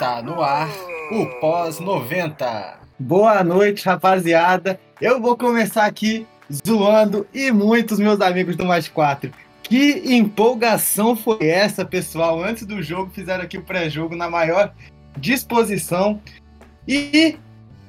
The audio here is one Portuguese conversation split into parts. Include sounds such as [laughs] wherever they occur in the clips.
Está no ar o pós-90. Boa noite, rapaziada. Eu vou começar aqui zoando e muitos meus amigos do Mais 4. Que empolgação foi essa, pessoal? Antes do jogo, fizeram aqui o pré-jogo na maior disposição. E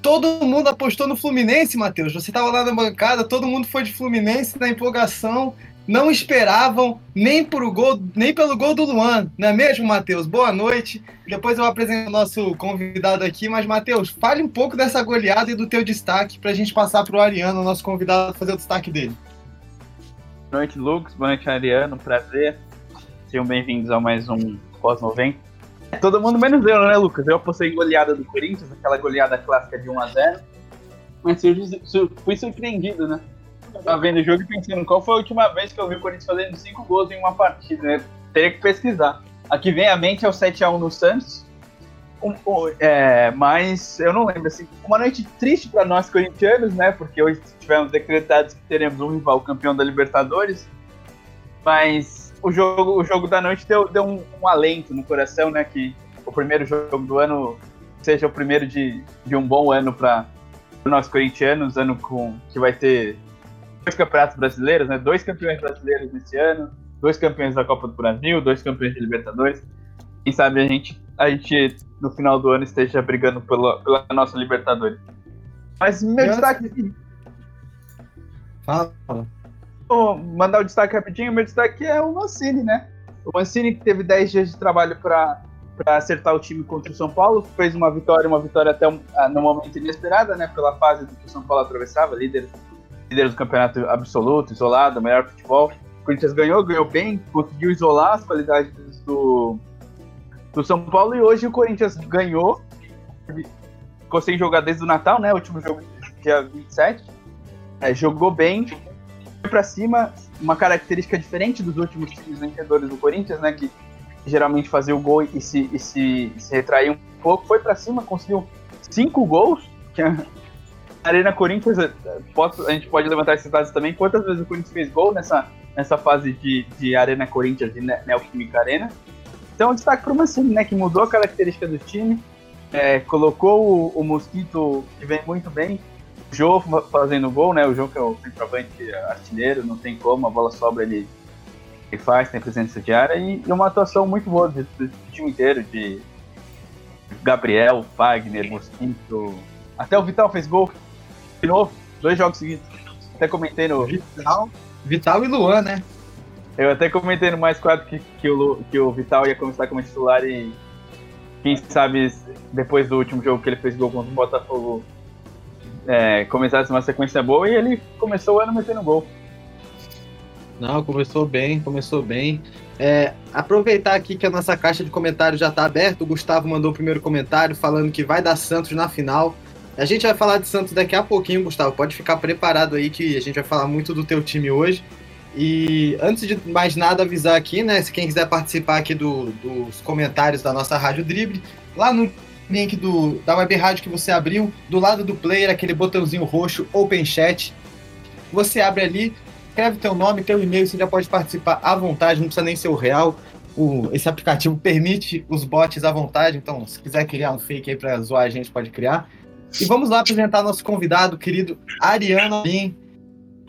todo mundo apostou no Fluminense, Matheus. Você estava lá na bancada, todo mundo foi de Fluminense na empolgação não esperavam nem, por gol, nem pelo gol do Luan, não é mesmo, Matheus? Boa noite. Depois eu apresento o nosso convidado aqui, mas, Matheus, fale um pouco dessa goleada e do teu destaque para a gente passar para o Ariano, nosso convidado, fazer o destaque dele. Boa noite, Lucas. Boa noite, Ariano. Prazer. Sejam bem-vindos a mais um Pós-90. Todo mundo menos eu, né, Lucas? Eu apostei goleada do Corinthians, aquela goleada clássica de 1x0. Mas fui surpreendido, né? Tava vendo o jogo e pensando qual foi a última vez que eu vi o Corinthians fazendo cinco gols em uma partida, né? Teria que pesquisar. Aqui vem à mente é o 7x1 no Santos. Um, um, é, mas eu não lembro, assim, uma noite triste para nós corintianos, né? Porque hoje tivemos decretados que teremos um rival campeão da Libertadores. Mas o jogo, o jogo da noite deu, deu um, um alento no coração, né? Que o primeiro jogo do ano seja o primeiro de, de um bom ano para nós corintianos, ano com que vai ter dois campeonatos brasileiros, né? Dois campeões brasileiros nesse ano, dois campeões da Copa do Brasil, dois campeões de Libertadores. Quem sabe a gente, a gente no final do ano esteja brigando pela, pela nossa Libertadores. Mas meu destaque. Fala. Vou mandar o destaque rapidinho. Meu destaque é o Mancini, né? O Mancini que teve 10 dias de trabalho para para acertar o time contra o São Paulo, fez uma vitória, uma vitória até um, ah, no momento inesperada, né? Pela fase que o São Paulo atravessava, líder líder do campeonato absoluto, isolado, melhor futebol. O Corinthians ganhou, ganhou bem, conseguiu isolar as qualidades do, do São Paulo e hoje o Corinthians ganhou. Sem jogar desde o Natal, né? O último jogo dia 27. É, jogou bem, foi pra cima, uma característica diferente dos últimos times vencedores do Corinthians, né? Que geralmente fazia o gol e se, e se, se retraía um pouco. Foi para cima, conseguiu cinco gols, que é Arena Corinthians, eh, posso, a gente pode levantar esses dados também. Quantas vezes o Corinthians fez gol nessa, nessa fase de, de Arena Corinthians, de Neoquímica Arena? Então, destaque para o Mancini, né, que mudou a característica do time, é, colocou o, o, Mosquito, que vem muito bem, o Jô fazendo gol, né, o Jô que é o centroavante artilheiro, não tem como, a bola sobra, ele, ele faz, tem presença de área, e, e uma atuação muito boa do, do, do time inteiro, de Gabriel, Wagner, Mosquito, até o Vital fez gol, de novo, dois jogos seguidos. Até comentei no. Vital, Vital e Luan, né? Eu até comentei no mais quatro que, que, o, que o Vital ia começar como titular e quem sabe depois do último jogo que ele fez gol contra o Botafogo é, começasse uma sequência boa e ele começou o ano metendo gol. Não, começou bem, começou bem. É, aproveitar aqui que a nossa caixa de comentários já está aberta. O Gustavo mandou o primeiro comentário falando que vai dar Santos na final. A gente vai falar de Santos daqui a pouquinho, Gustavo. Pode ficar preparado aí que a gente vai falar muito do teu time hoje. E antes de mais nada, avisar aqui, né? Se quem quiser participar aqui do, dos comentários da nossa Rádio Drible, lá no link do, da web rádio que você abriu, do lado do player, aquele botãozinho roxo, Open Chat. Você abre ali, escreve teu nome, teu e-mail, você já pode participar à vontade, não precisa nem ser o real. O, esse aplicativo permite os bots à vontade, então se quiser criar um fake aí para zoar a gente, pode criar. E vamos lá apresentar nosso convidado, querido Ariano Lin,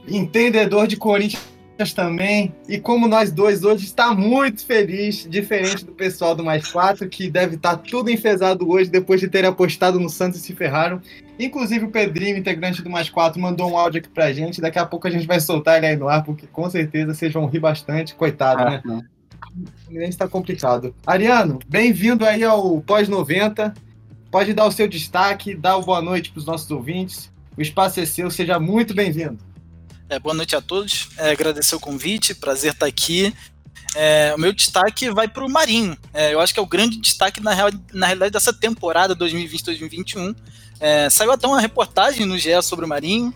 entendedor de Corinthians também. E como nós dois hoje está muito feliz, diferente do pessoal do Mais Quatro, que deve estar tudo enfesado hoje depois de ter apostado no Santos e se ferraram. Inclusive o Pedrinho, integrante do Mais Quatro, mandou um áudio aqui pra gente. Daqui a pouco a gente vai soltar ele aí no ar, porque com certeza vocês vão rir bastante. Coitado, né? Nem está complicado. Ariano, bem-vindo aí ao Pós-90. Pode dar o seu destaque, dar uma boa noite para os nossos ouvintes. O espaço é seu, seja muito bem-vindo. É, boa noite a todos, é, agradecer o convite, prazer estar aqui. É, o meu destaque vai para o Marinho. É, eu acho que é o grande destaque na, real, na realidade dessa temporada 2020-2021. É, saiu até uma reportagem no GE sobre o Marinho,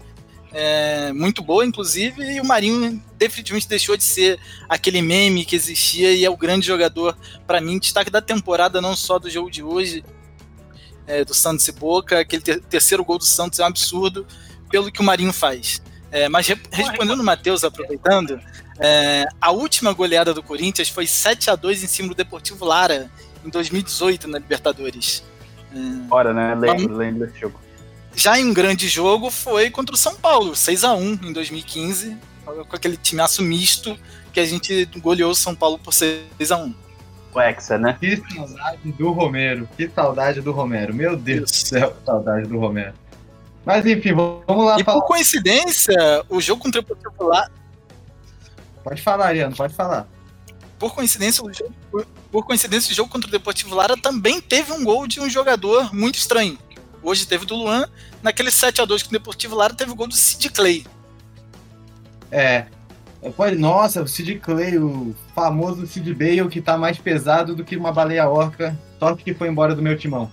é, muito boa, inclusive, e o Marinho definitivamente deixou de ser aquele meme que existia e é o grande jogador, para mim, destaque da temporada, não só do jogo de hoje, é, do Santos e Boca. Aquele ter terceiro gol do Santos é um absurdo pelo que o Marinho faz. É, mas re respondendo o Matheus, aproveitando, é, a última goleada do Corinthians foi 7 a 2 em cima do Deportivo Lara, em 2018 na Libertadores. Ora, né? Lembro, lembro desse jogo. Já em um grande jogo foi contra o São Paulo, 6 a 1 em 2015, com aquele timaço misto que a gente goleou o São Paulo por 6 a 1 O Hexa, né? Que saudade do Romero. Que saudade do Romero. Meu Deus do céu, que saudade do Romero. Mas enfim, vamos lá E falar. por coincidência, o jogo contra o Deportivo Lara, Pode falar, Ariano, pode falar. por coincidência, o jogo, por, por coincidência, o jogo contra o Deportivo Lara também teve um gol de um jogador muito estranho. Hoje teve do Luan, naquele 7 a 2 com o Deportivo Lara teve o gol do Sid Clay. É. Pode, nossa, o Sid Clay, o famoso Sid Bale, que tá mais pesado do que uma baleia orca. Sorte que foi embora do meu timão.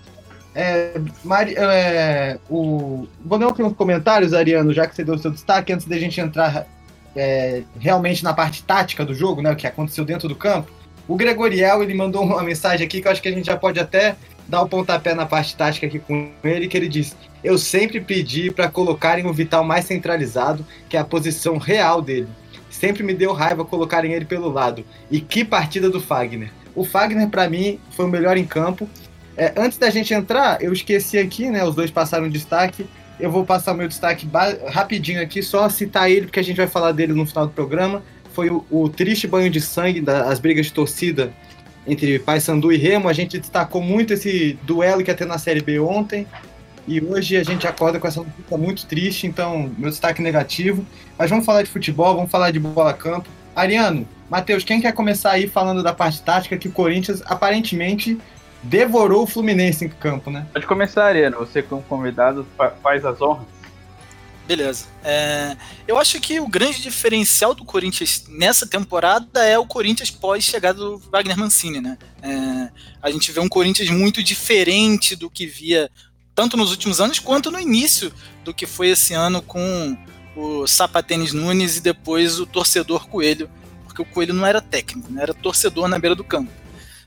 É, Mari, é, o, vou ler aqui uns comentários, Ariano, já que você deu o seu destaque, antes da gente entrar é, realmente na parte tática do jogo, né, o que aconteceu dentro do campo. O Gregoriel, ele mandou uma mensagem aqui que eu acho que a gente já pode até dar o pontapé na parte tática aqui com ele, que ele disse: Eu sempre pedi para colocarem o Vital mais centralizado, que é a posição real dele. Sempre me deu raiva colocarem ele pelo lado. E que partida do Fagner. O Fagner, para mim, foi o melhor em campo. É, antes da gente entrar, eu esqueci aqui, né? Os dois passaram destaque. Eu vou passar o meu destaque rapidinho aqui, só citar ele, porque a gente vai falar dele no final do programa. Foi o, o triste banho de sangue das brigas de torcida entre Paysandu e Remo. A gente destacou muito esse duelo que ia ter na Série B ontem. E hoje a gente acorda com essa notícia muito triste, então meu destaque negativo. Mas vamos falar de futebol, vamos falar de bola campo. Ariano, Matheus, quem quer começar aí falando da parte tática que o Corinthians aparentemente devorou o Fluminense em campo, né? Pode começar, Ariano. Você, como convidado, faz as honras. Beleza. É, eu acho que o grande diferencial do Corinthians nessa temporada é o Corinthians pós-chegada do Wagner Mancini, né? É, a gente vê um Corinthians muito diferente do que via tanto nos últimos anos quanto no início do que foi esse ano com o Sapatênis Nunes e depois o torcedor Coelho, porque o Coelho não era técnico, né? era torcedor na beira do campo.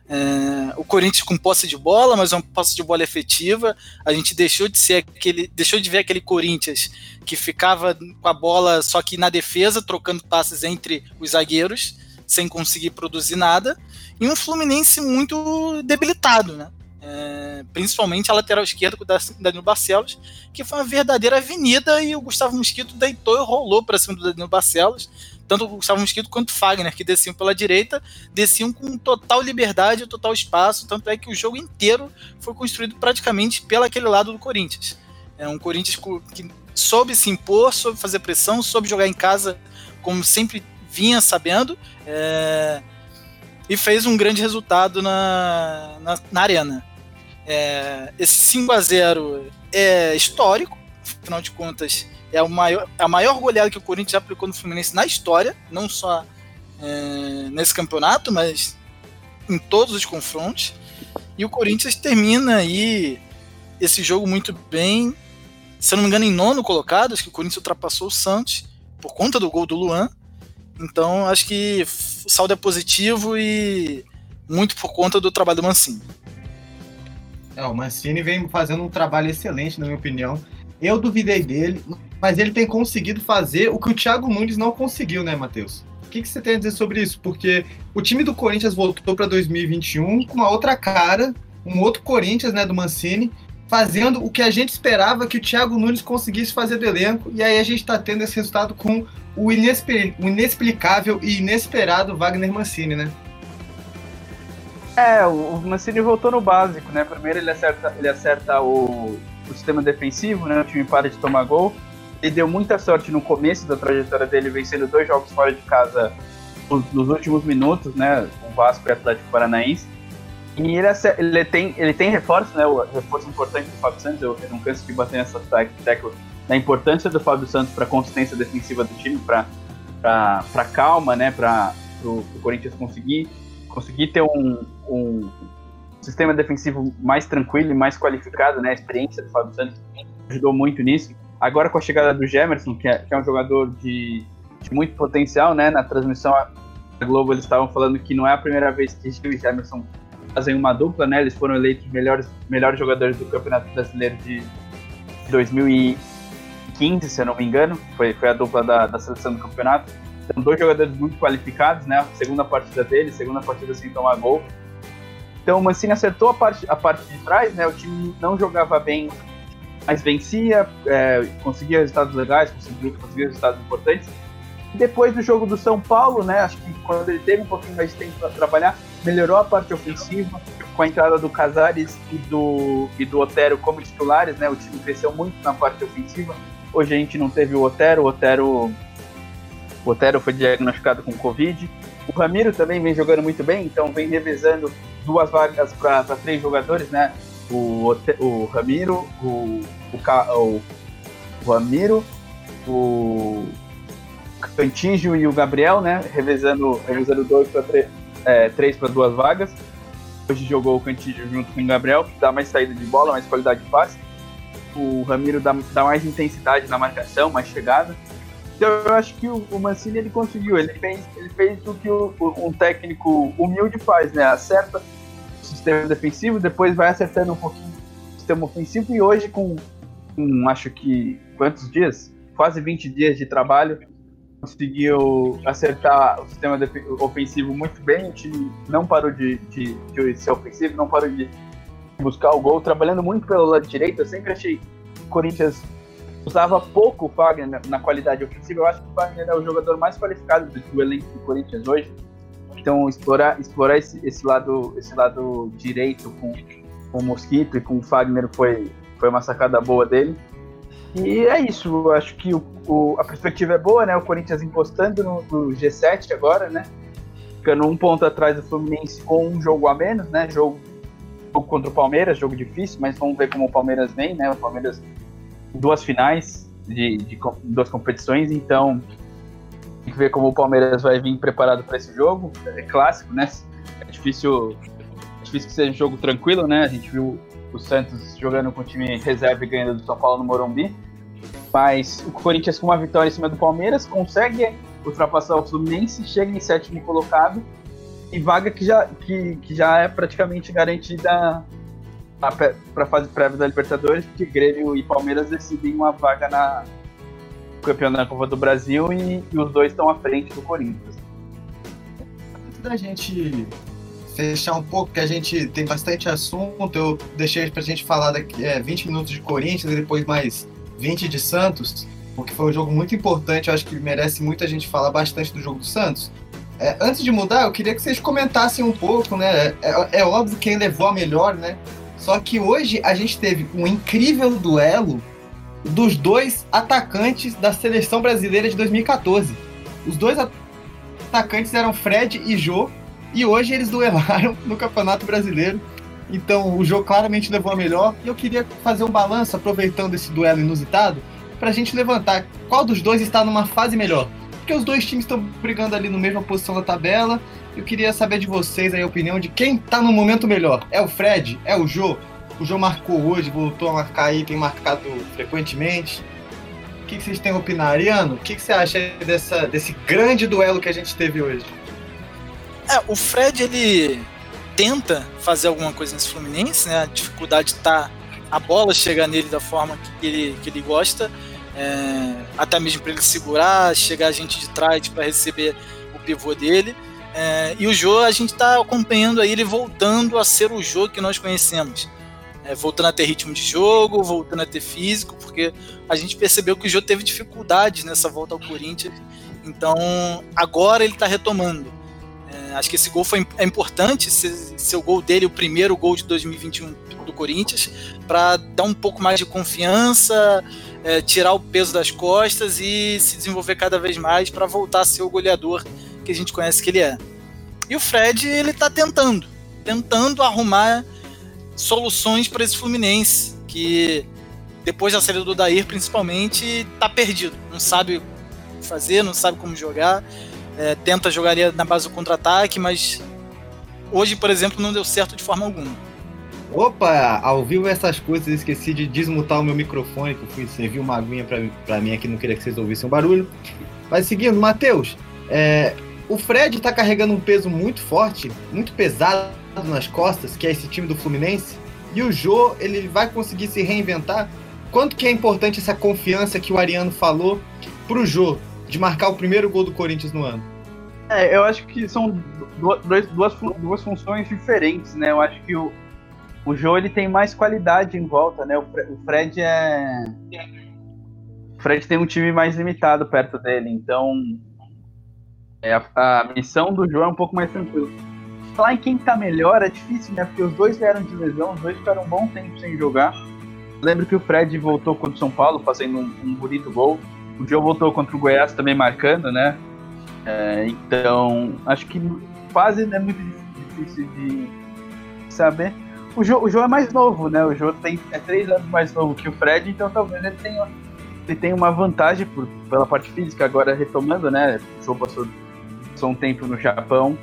É, o Corinthians com posse de bola, mas uma posse de bola efetiva. A gente deixou de ser aquele, deixou de ver aquele Corinthians que ficava com a bola só que na defesa, trocando passes entre os zagueiros, sem conseguir produzir nada, e um Fluminense muito debilitado, né? É, principalmente a lateral esquerda com o Danilo Barcelos, que foi uma verdadeira avenida e o Gustavo Mosquito deitou e rolou para cima do Danilo Barcelos tanto o Gustavo Mosquito quanto o Fagner, que desciam pela direita, desciam com total liberdade e total espaço, tanto é que o jogo inteiro foi construído praticamente pelaquele lado do Corinthians. É um Corinthians que soube se impor, soube fazer pressão, soube jogar em casa como sempre vinha sabendo, é, e fez um grande resultado na, na, na arena. É, esse 5 a 0 é histórico, afinal de contas, é o maior, a maior goleada que o Corinthians já aplicou no Fluminense na história, não só é, nesse campeonato, mas em todos os confrontos. E o Corinthians termina aí esse jogo muito bem. Se eu não me engano, em nono colocado, acho que o Corinthians ultrapassou o Santos por conta do gol do Luan. Então acho que o saldo é positivo e muito por conta do trabalho do Mancini. É, o Mancini vem fazendo um trabalho excelente, na minha opinião. Eu duvidei dele, mas ele tem conseguido fazer o que o Thiago Nunes não conseguiu, né, Matheus? O que, que você tem a dizer sobre isso? Porque o time do Corinthians voltou para 2021 com uma outra cara, um outro Corinthians, né, do Mancini, fazendo o que a gente esperava que o Thiago Nunes conseguisse fazer do elenco, e aí a gente está tendo esse resultado com o, inexpli o inexplicável e inesperado Wagner Mancini, né? É, o Mancini voltou no básico, né? Primeiro ele acerta, ele acerta o, o sistema defensivo, né? O time para de tomar gol. Ele deu muita sorte no começo da trajetória dele, vencendo dois jogos fora de casa nos últimos minutos, né? O Vasco e o Atlético Paranaense. E ele, ele, tem, ele tem reforço, né? O reforço importante do Fábio Santos. Eu, eu não canso de bater nessa tecla da importância do Fábio Santos para a consistência defensiva do time, para calma, né? Para o Corinthians conseguir conseguir ter um, um sistema defensivo mais tranquilo e mais qualificado, né? A experiência do Fábio Santos ajudou muito nisso. Agora com a chegada do Gemerson, que é, que é um jogador de, de, muito potencial, né? Na transmissão da Globo eles estavam falando que não é a primeira vez que Gil e Gemerson fazem uma dupla, né? Eles foram eleitos melhores, melhores jogadores do Campeonato Brasileiro de 2015, se eu não me engano. Foi, foi a dupla da, da seleção do campeonato. São dois jogadores muito qualificados, né? Segunda partida dele, segunda partida sem tomar gol. Então o Mancini acertou a parte, a parte de trás, né? O time não jogava bem, mas vencia, é, conseguia resultados legais, conseguia, conseguia resultados importantes. Depois do jogo do São Paulo, né? Acho que quando ele teve um pouquinho mais de tempo para trabalhar, melhorou a parte ofensiva com a entrada do Casares e do, e do Otero como titulares, né? O time cresceu muito na parte ofensiva. Hoje a gente não teve o Otero, o Otero, o Otero foi diagnosticado com Covid. O Ramiro também vem jogando muito bem, então vem revezando duas vagas para três jogadores, né? O, o Ramiro, o, o, o, o Ramiro, o Cantígio e o Gabriel, né? Revezando, revezando dois para três, é, três para duas vagas. Hoje jogou o Cantígio junto com o Gabriel, que dá mais saída de bola, mais qualidade de passe. O Ramiro dá, dá mais intensidade na marcação, mais chegada. Então eu acho que o, o Mancini ele conseguiu, ele fez, ele fez o que o, um técnico humilde faz, né? Acerta sistema defensivo, depois vai acertando um pouquinho o sistema ofensivo e hoje com, com acho que quantos dias? Quase 20 dias de trabalho, conseguiu acertar o sistema ofensivo muito bem, o time não parou de, de, de ser ofensivo, não parou de buscar o gol, trabalhando muito pelo lado direito. Eu sempre achei que o Corinthians usava pouco o Fagner na, na, qualidade ofensiva. Eu acho que o Fagner é o jogador mais qualificado do, do elenco do Corinthians hoje. Então explorar, explorar esse, esse, lado, esse lado direito com, com o Mosquito e com o Fagner foi, foi uma sacada boa dele. E é isso, eu acho que o, o, a perspectiva é boa, né? O Corinthians encostando no, no, G7 agora, né? Ficando um ponto atrás do Fluminense com um jogo a menos, né? Jogo, jogo contra o Palmeiras, jogo difícil, mas vamos ver como o Palmeiras vem, né? O Palmeiras duas finais de, de duas competições, então tem que ver como o Palmeiras vai vir preparado para esse jogo. É clássico, né? É difícil, é difícil que seja um jogo tranquilo, né? A gente viu o Santos jogando com o time reserva e ganhando do São Paulo no Morumbi. Mas o Corinthians, com uma vitória em cima do Palmeiras, consegue ultrapassar o Fluminense, chega em sétimo colocado e vaga que já, que, que já é praticamente garantida para a fase prévia da Libertadores, porque Grêmio e Palmeiras decidem uma vaga na campeonato da Copa do Brasil e, e os dois estão à frente do Corinthians. Antes da gente fechar um pouco, que a gente tem bastante assunto, eu deixei para a gente falar daqui é, 20 minutos de Corinthians e depois mais 20 de Santos, porque foi um jogo muito importante, eu acho que merece muita gente falar bastante do jogo do Santos. É, antes de mudar, eu queria que vocês comentassem um pouco, né? É, é, óbvio quem levou a melhor, né? Só que hoje a gente teve um incrível duelo dos dois atacantes da seleção brasileira de 2014. Os dois atacantes eram Fred e Jô, e hoje eles [laughs] duelaram no Campeonato Brasileiro. Então o jogo claramente levou a melhor. E eu queria fazer um balanço, aproveitando esse duelo inusitado, para a gente levantar qual dos dois está numa fase melhor. Porque os dois times estão brigando ali na mesma posição da tabela. Eu queria saber de vocês aí a opinião de quem está no momento melhor. É o Fred? É o Jô? O Jô marcou hoje, voltou a marcar aí, tem marcado frequentemente. O que, vocês têm a opinar, Ariano? O que, que você acha dessa, desse grande duelo que a gente teve hoje? É, o Fred, ele tenta fazer alguma coisa nesse Fluminense, né? A dificuldade tá a bola chegar nele da forma que ele, que ele gosta, é, até mesmo para ele segurar, chegar a gente de trás para receber o pivô dele. É, e o Jô, a gente está acompanhando aí ele voltando a ser o Jô que nós conhecemos. É, voltando a ter ritmo de jogo, voltando a ter físico, porque a gente percebeu que o Jô teve dificuldades nessa volta ao Corinthians. Então agora ele está retomando. É, acho que esse gol foi, é importante, ser, o gol dele, o primeiro gol de 2021 do Corinthians, para dar um pouco mais de confiança, é, tirar o peso das costas e se desenvolver cada vez mais para voltar a ser o goleador que a gente conhece que ele é. E o Fred, ele está tentando, tentando arrumar soluções para esse Fluminense, que depois da saída do Dair, principalmente, está perdido, não sabe fazer, não sabe como jogar é, tenta jogaria na base do contra-ataque, mas hoje, por exemplo, não deu certo de forma alguma. Opa, ao vivo essas coisas, esqueci de desmutar o meu microfone, que eu fui servir uma aguinha pra, mim aqui, não queria que vocês ouvissem o barulho. Mas seguindo, Matheus, é, o Fred tá carregando um peso muito forte, muito pesado nas costas, que é esse time do Fluminense, e o Jô, ele vai conseguir se reinventar. Quanto que é importante essa confiança que o Ariano falou pro Jô? de marcar o primeiro gol do Corinthians no ano? É, eu acho que são duas, duas, duas funções diferentes, né? Eu acho que o, o Joe ele tem mais qualidade em volta, né? O, Fred é. O Fred tem um time mais limitado perto dele, então é, a, a, missão do Joe é um pouco mais tranquila. Falar em quem tá melhor é difícil, né? Porque os dois vieram de lesão, os dois ficaram um bom tempo sem jogar. Lembro que o Fred voltou contra o São Paulo fazendo um, um bonito gol. O Joe voltou contra o Goiás também marcando, né? É, então, acho que fase é muito difícil de saber. O Joe, o Joe é mais novo, né? O Joe tem, é três anos mais novo que o Fred, então talvez ele tenha, ele tenha uma vantagem por, pela parte física, agora retomando, né? O Joe passou, passou um tempo no Japão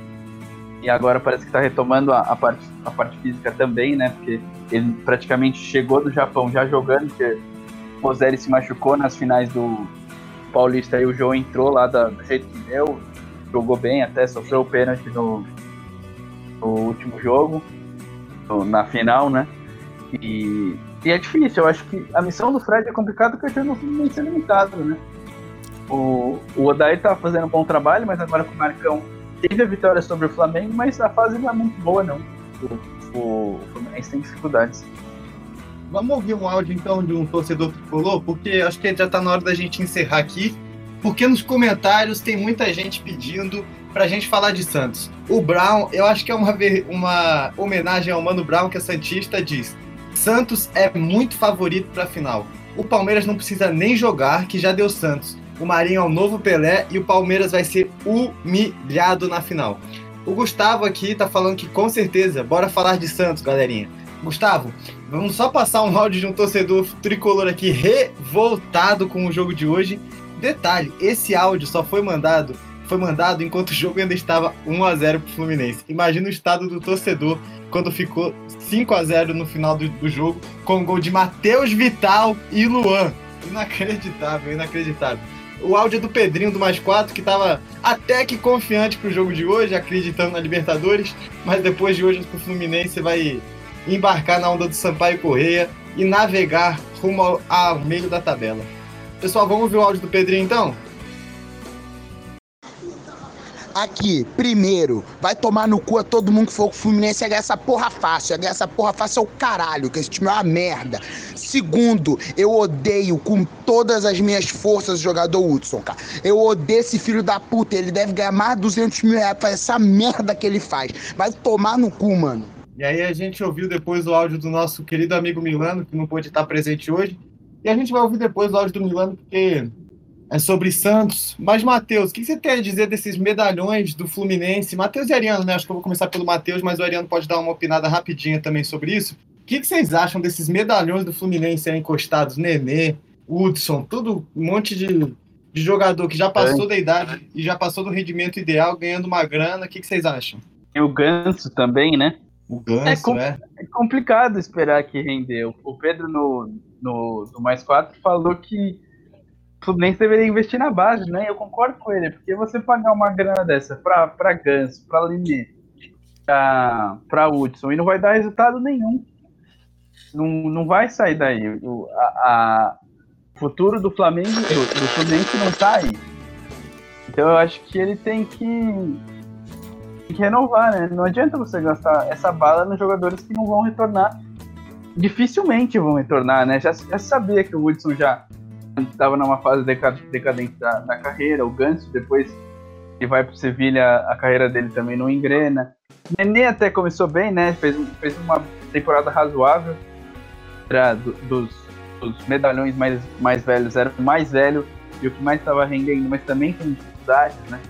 e agora parece que está retomando a, a, parte, a parte física também, né? Porque ele praticamente chegou do Japão já jogando, porque o Roseli se machucou nas finais do Paulista e o João entrou lá da, do jeito que deu, jogou bem, até sofreu o pênalti no, no último jogo, no, na final, né? E, e, é difícil, eu acho que a missão do Fred é complicada porque o não tem ser limitado, né? O, o Odair tá fazendo um bom trabalho, mas agora com o Marcão teve a vitória sobre o Flamengo, mas a fase não é muito boa, não. O, o, o Fluminense tem dificuldades. Vamos ouvir um áudio então de um torcedor tricolor, porque acho que já está na hora da gente encerrar aqui, porque nos comentários tem muita gente pedindo para a gente falar de Santos. O Brown, eu acho que é uma, uma homenagem ao Mano Brown que a Santista diz: Santos é muito favorito para a final. O Palmeiras não precisa nem jogar, que já deu Santos. O Marinho é o novo Pelé e o Palmeiras vai ser humilhado na final. O Gustavo aqui tá falando que com certeza, bora falar de Santos, galerinha. Gustavo, vamos só passar um áudio de um torcedor tricolor aqui revoltado com o jogo de hoje. Detalhe, esse áudio só foi mandado foi mandado enquanto o jogo ainda estava 1 a 0 para o Fluminense. Imagina o estado do torcedor quando ficou 5 a 0 no final do, do jogo, com o gol de Matheus Vital e Luan. Inacreditável, inacreditável. O áudio é do Pedrinho do Mais 4, que estava até que confiante para o jogo de hoje, acreditando na Libertadores, mas depois de hoje o Fluminense vai embarcar na onda do Sampaio Correia e navegar rumo ao, ao meio da tabela. Pessoal, vamos ver o áudio do Pedrinho então? Aqui, primeiro, vai tomar no cu a todo mundo que for com o Fluminense é ganhar essa porra fácil. É ganhar essa porra fácil é o caralho, que esse time é uma merda. Segundo, eu odeio com todas as minhas forças o jogador Hudson, cara. Eu odeio esse filho da puta. Ele deve ganhar mais de 200 mil reais pra essa merda que ele faz. Vai tomar no cu, mano. E aí a gente ouviu depois o áudio do nosso querido amigo Milano, que não pôde estar presente hoje. E a gente vai ouvir depois o áudio do Milano, porque é sobre Santos. Mas, Matheus, o que você tem a dizer desses medalhões do Fluminense? Matheus e Ariano, né? Acho que eu vou começar pelo Matheus, mas o Ariano pode dar uma opinada rapidinha também sobre isso. O que vocês acham desses medalhões do Fluminense aí encostados? Nenê, Hudson, tudo um monte de, de jogador que já passou é. da idade e já passou do rendimento ideal, ganhando uma grana. O que vocês acham? E o Ganso também, né? O Ganso, é, com, é. é complicado esperar que rendeu. O Pedro, no, no, no Mais 4, falou que Fluminense deveria investir na base, né? Eu concordo com ele, porque você pagar uma grana dessa pra, pra Ganso, pra Linê, pra, pra Hudson, e não vai dar resultado nenhum. Não, não vai sair daí. O a, a futuro do Flamengo, do, do Fluminense não tá aí. Então eu acho que ele tem que tem que renovar, né? Não adianta você gastar essa bala nos jogadores que não vão retornar. Dificilmente vão retornar, né? Já, já sabia que o Hudson já estava numa fase decadente da, da carreira, o Ganso depois que vai pro Sevilha, a carreira dele também não engrena. Nenê até começou bem, né? Fez, fez uma temporada razoável. Era do, dos, dos medalhões mais, mais velhos, era o mais velho e o que mais estava rendendo, mas também com dificuldades, né?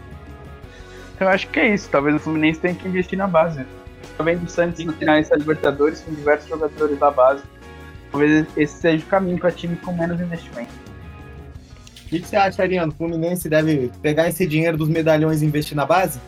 Então eu acho que é isso. Talvez o Fluminense tenha que investir na base. Tô vendo o Santos no finais da Libertadores com diversos jogadores da base. Talvez esse seja o caminho para time com menos investimento. O que você acha, Ariano? O Fluminense deve pegar esse dinheiro dos medalhões e investir na base?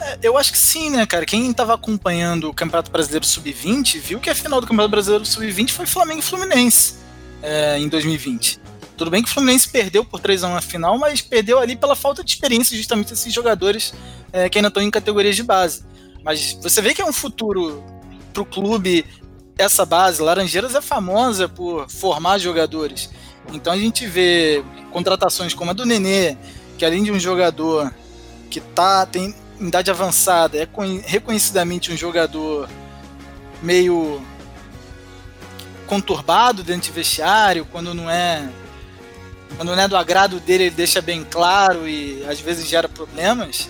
É, eu acho que sim, né, cara? Quem estava acompanhando o Campeonato Brasileiro Sub-20 viu que a final do Campeonato Brasileiro Sub-20 foi Flamengo e Fluminense é, em 2020. Tudo bem que o Fluminense perdeu por 3 a 1 na final, mas perdeu ali pela falta de experiência justamente desses jogadores é, que ainda estão em categorias de base. Mas você vê que é um futuro para o clube essa base. Laranjeiras é famosa por formar jogadores. Então a gente vê contratações como a do Nenê, que além de um jogador que tá, tem em idade avançada, é reconhecidamente um jogador meio conturbado dentro de vestiário, quando não é quando não é do agrado dele, ele deixa bem claro e às vezes gera problemas.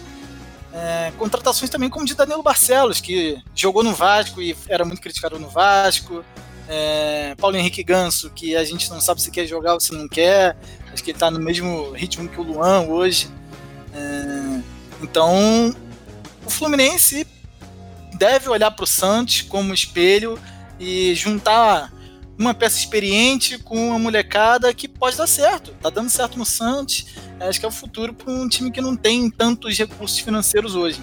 É, contratações também como de Danilo Barcelos, que jogou no Vasco e era muito criticado no Vasco. É, Paulo Henrique Ganso, que a gente não sabe se quer jogar ou se não quer. Acho que ele está no mesmo ritmo que o Luan hoje. É, então, o Fluminense deve olhar para o Santos como espelho e juntar uma peça experiente com uma molecada que pode dar certo. Tá dando certo no Santos. Acho que é o futuro para um time que não tem tantos recursos financeiros hoje.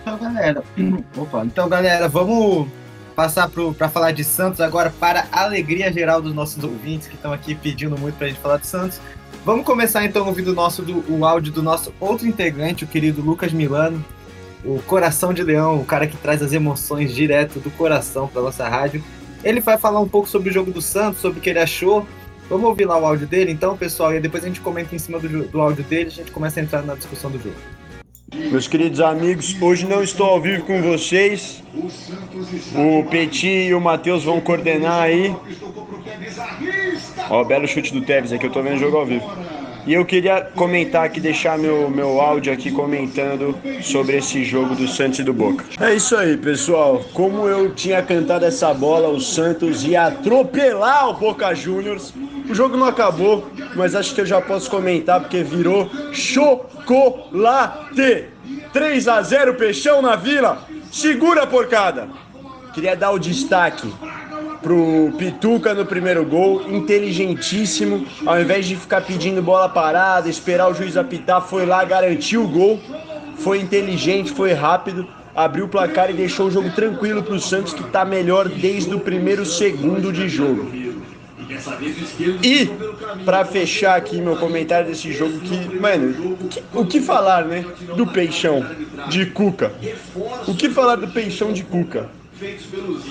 Então, galera, [clears throat] opa, então, galera, vamos passar para falar de Santos agora para a alegria geral dos nossos ouvintes que estão aqui pedindo muito para a gente falar de Santos. Vamos começar então ouvindo o nosso do, o áudio do nosso outro integrante, o querido Lucas Milano, o coração de leão, o cara que traz as emoções direto do coração para nossa rádio. Ele vai falar um pouco sobre o jogo do Santos, sobre o que ele achou. Vamos ouvir lá o áudio dele, então, pessoal, e depois a gente comenta em cima do, do áudio dele, a gente começa a entrar na discussão do jogo. Meus queridos amigos, hoje não estou ao vivo com vocês. O Petit e o Matheus vão coordenar aí. Ó, belo chute do Tevez aqui, eu tô vendo o jogo ao vivo. E eu queria comentar aqui, deixar meu, meu áudio aqui comentando sobre esse jogo do Santos e do Boca. É isso aí, pessoal. Como eu tinha cantado essa bola, o Santos ia atropelar o Boca Juniors. O jogo não acabou, mas acho que eu já posso comentar porque virou chocolate. 3 a 0 Peixão na Vila. Segura a porcada. Queria dar o destaque pro Pituca no primeiro gol, inteligentíssimo, ao invés de ficar pedindo bola parada, esperar o juiz apitar, foi lá, garantiu o gol, foi inteligente, foi rápido, abriu o placar e deixou o jogo tranquilo pro Santos, que tá melhor desde o primeiro segundo de jogo. E, para fechar aqui meu comentário desse jogo, que, mano, o que, o que falar, né? Do Peixão de Cuca. O que falar do Peixão de Cuca?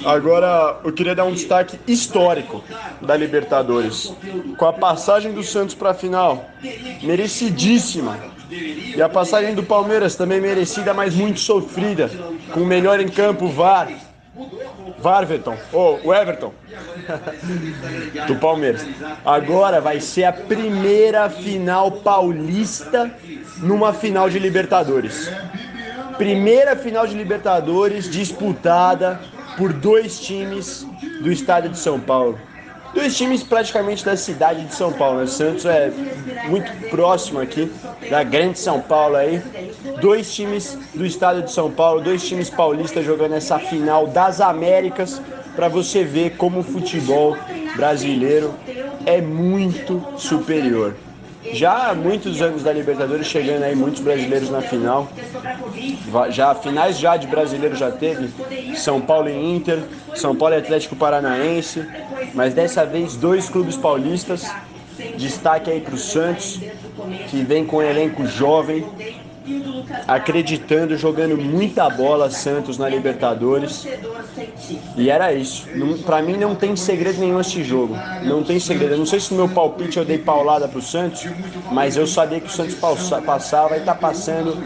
Agora, eu queria dar um destaque histórico da Libertadores. Com a passagem do Santos para a final, merecidíssima. E a passagem do Palmeiras também merecida, mas muito sofrida. Com o melhor em campo, VAR. Varverton, ou oh, o Everton [laughs] do Palmeiras. Agora vai ser a primeira final paulista numa final de Libertadores. Primeira final de Libertadores disputada por dois times do estado de São Paulo. Dois times praticamente da cidade de São Paulo. Né? Santos é muito próximo aqui da grande São Paulo aí. Dois times do estado de São Paulo, dois times paulistas jogando essa final das Américas para você ver como o futebol brasileiro é muito superior. Já há muitos anos da Libertadores, chegando aí muitos brasileiros na final. Já finais já de brasileiro já teve São Paulo e Inter, São Paulo e Atlético Paranaense, mas dessa vez dois clubes paulistas. Destaque aí para o Santos, que vem com um elenco jovem, acreditando, jogando muita bola Santos na Libertadores. E era isso. Para mim não tem segredo nenhum esse jogo. Não tem segredo. Eu não sei se no meu palpite eu dei paulada pro Santos, mas eu sabia que o Santos passava e tá passando